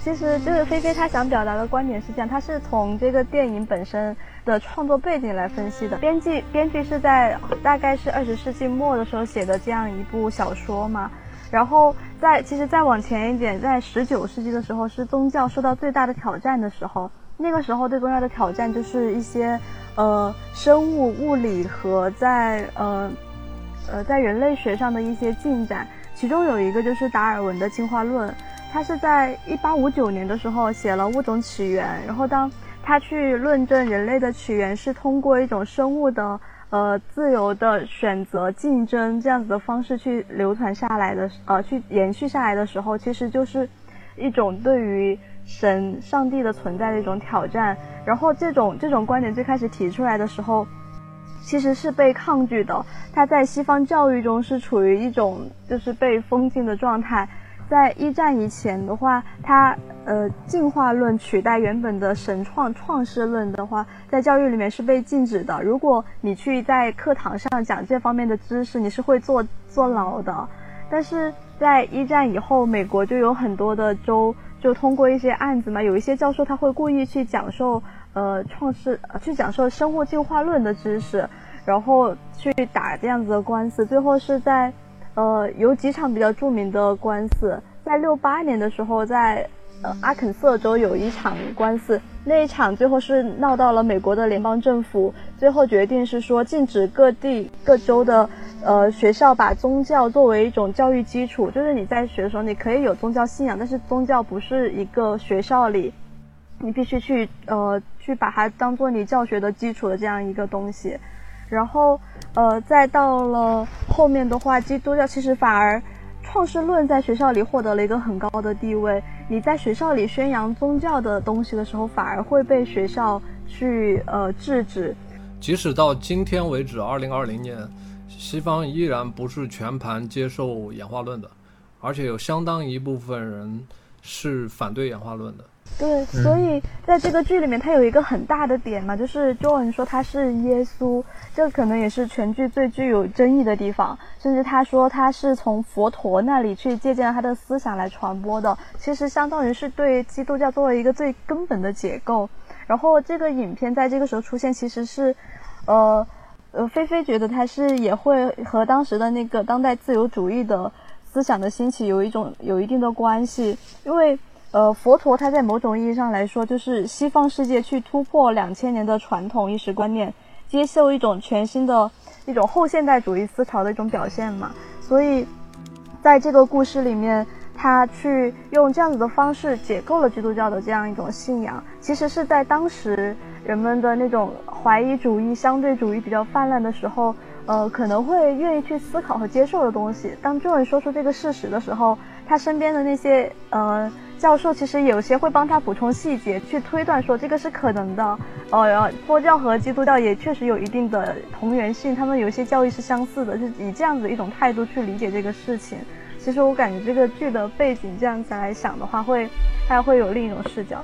其实就是菲菲她想表达的观点是这样，她是从这个电影本身的创作背景来分析的。编剧编剧是在大概是二十世纪末的时候写的这样一部小说嘛。然后在其实再往前一点，在十九世纪的时候是宗教受到最大的挑战的时候。那个时候对宗教的挑战就是一些呃生物物理和在呃呃在人类学上的一些进展，其中有一个就是达尔文的进化论。他是在一八五九年的时候写了《物种起源》，然后当他去论证人类的起源是通过一种生物的呃自由的选择、竞争这样子的方式去流传下来的，呃，去延续下来的时候，其实就是一种对于神、上帝的存在的一种挑战。然后这种这种观点最开始提出来的时候，其实是被抗拒的。他在西方教育中是处于一种就是被封禁的状态。在一战以前的话，它呃进化论取代原本的神创创世论的话，在教育里面是被禁止的。如果你去在课堂上讲这方面的知识，你是会坐坐牢的。但是在一战以后，美国就有很多的州就通过一些案子嘛，有一些教授他会故意去讲授呃创世去讲授生物进化论的知识，然后去打这样子的官司，最后是在。呃，有几场比较著名的官司，在六八年的时候，在呃阿肯色州有一场官司，那一场最后是闹到了美国的联邦政府，最后决定是说禁止各地各州的呃学校把宗教作为一种教育基础，就是你在学的时候你可以有宗教信仰，但是宗教不是一个学校里你必须去呃去把它当做你教学的基础的这样一个东西。然后呃，再到了后面的话，基督教其实反而创世论在学校里获得了一个很高的地位。你在学校里宣扬宗教的东西的时候，反而会被学校去呃制止。即使到今天为止，二零二零年，西方依然不是全盘接受演化论的，而且有相当一部分人是反对演化论的。对，所以在这个剧里面，它有一个很大的点嘛，就是 John 说他是耶稣，这可能也是全剧最具有争议的地方。甚至他说他是从佛陀那里去借鉴他的思想来传播的，其实相当于是对基督教做了一个最根本的解构。然后这个影片在这个时候出现，其实是，呃，呃，菲菲觉得它是也会和当时的那个当代自由主义的思想的兴起有一种有一定的关系，因为。呃，佛陀他在某种意义上来说，就是西方世界去突破两千年的传统意识观念，接受一种全新的一种后现代主义思潮的一种表现嘛。所以，在这个故事里面，他去用这样子的方式解构了基督教的这样一种信仰，其实是在当时人们的那种怀疑主义、相对主义比较泛滥的时候，呃，可能会愿意去思考和接受的东西。当众人说出这个事实的时候，他身边的那些呃。教授其实有些会帮他补充细节，去推断说这个是可能的。呃，佛教和基督教也确实有一定的同源性，他们有一些教义是相似的，就以这样子一种态度去理解这个事情。其实我感觉这个剧的背景这样子来想的话，会还会有另一种视角。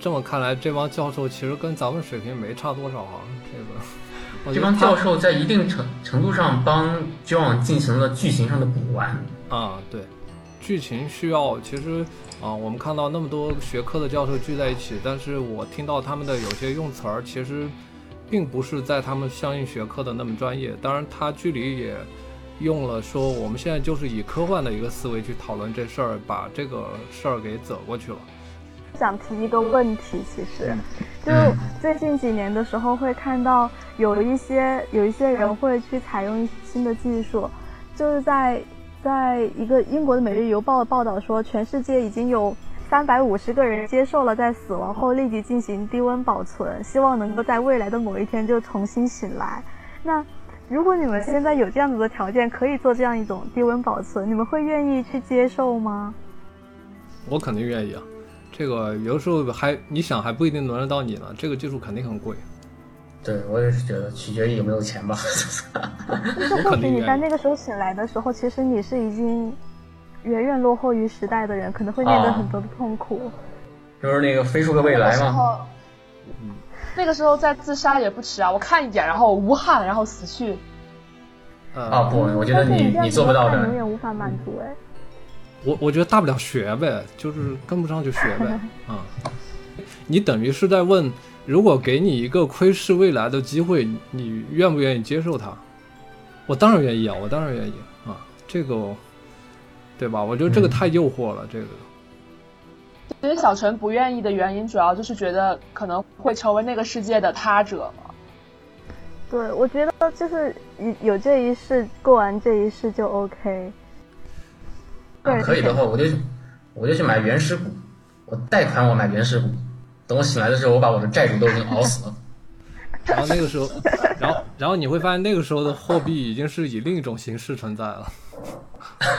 这么看来，这帮教授其实跟咱们水平没差多少啊。这个，(laughs) 这帮教授在一定程程度上帮 John 进行了剧情上的补完。啊，对，剧情需要其实。啊，我们看到那么多学科的教授聚在一起，但是我听到他们的有些用词儿，其实并不是在他们相应学科的那么专业。当然，他距离也用了说，我们现在就是以科幻的一个思维去讨论这事儿，把这个事儿给走过去了。想提一个问题，其实就最近几年的时候，会看到有一些有一些人会去采用新的技术，就是在。在一个英国的《每日邮报》报道说，全世界已经有三百五十个人接受了在死亡后立即进行低温保存，希望能够在未来的某一天就重新醒来。那如果你们现在有这样子的条件，可以做这样一种低温保存，你们会愿意去接受吗？我肯定愿意啊，这个有的时候还你想还不一定轮得到你呢，这个技术肯定很贵。对，我也是觉得取决于有没有钱吧。(laughs) 就是或许你在那个时候醒来的时候，其实你是已经远远落后于时代的人，可能会面对很多的痛苦。就是那个飞出个未来嘛。嗯。那个时候再自杀也不迟啊！我看一眼，然后无憾，然后死去。啊不，我觉得你你做不到的。永远无法满足哎。我我觉得大不了学呗，就是跟不上就学呗。(laughs) 啊。你等于是在问。如果给你一个窥视未来的机会，你愿不愿意接受它？我当然愿意啊，我当然愿意啊，这个，对吧？我觉得这个太诱惑了，这个。其实小陈不愿意的原因，主要就是觉得可能会成为那个世界的他者嘛。对，我觉得就是有有这一世，过完这一世就 OK。对，可以的话，我就我就去买原始股，我贷款我买原始股。等我醒来的时候，我把我的债主都已经熬死了。(laughs) 然后那个时候，然后然后你会发现，那个时候的货币已经是以另一种形式存在了。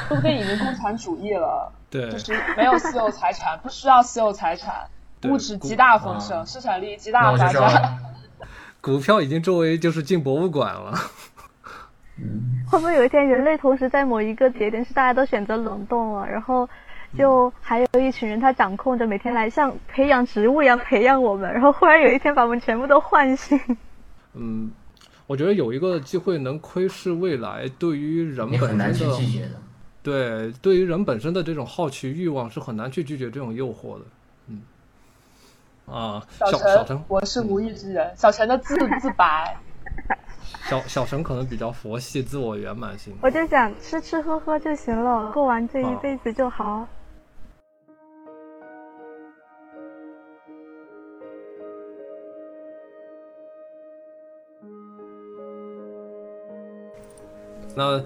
说不定已经共产主义了。对，就是没有私有财产，不需要私有财产，物质极大丰盛，市场利益极大发展。(laughs) 股票已经作为就是进博物馆了。会不会有一天，人类同时在某一个节点是大家都选择冷冻了，然后？就还有一群人，他掌控着每天来像培养植物一样培养我们，(laughs) 然后忽然有一天把我们全部都唤醒。嗯，我觉得有一个机会能窥视未来，对于人本身的，对，对于人本身的这种好奇欲望是很难去拒绝这种诱惑的。嗯，啊，小小陈，我是无欲之人。小陈的自自白，(laughs) 小小陈可能比较佛系，自我圆满型。我就想吃吃喝喝就行了，过完这一辈子就好。那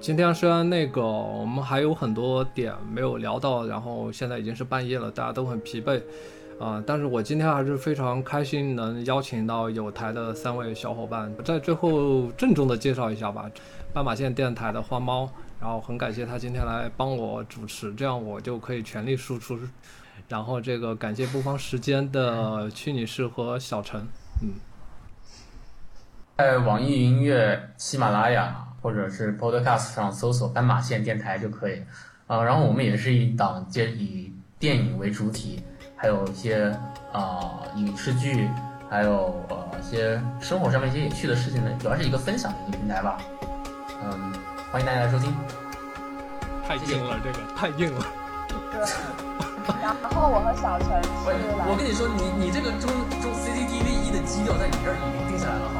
今天虽然那个我们还有很多点没有聊到，然后现在已经是半夜了，大家都很疲惫，啊，但是我今天还是非常开心能邀请到有台的三位小伙伴，在最后郑重的介绍一下吧，斑马线电台的花猫，然后很感谢他今天来帮我主持，这样我就可以全力输出，然后这个感谢不方时间的屈女士和小陈，嗯，在网易云音乐、喜马拉雅或者是 Podcast 上搜索斑马线电台就可以，啊，然后我们也是一档接以电影为主体。还有一些啊影视剧，还有呃一些生活上面一些有趣的事情的，主要是一个分享的一个平台吧。嗯，欢迎大家来收听。太硬了，这个太硬了。对。然后我和小陈是我跟你说，你你这个中中 CCTV 一的基调在你这儿已经定下来了，好吧？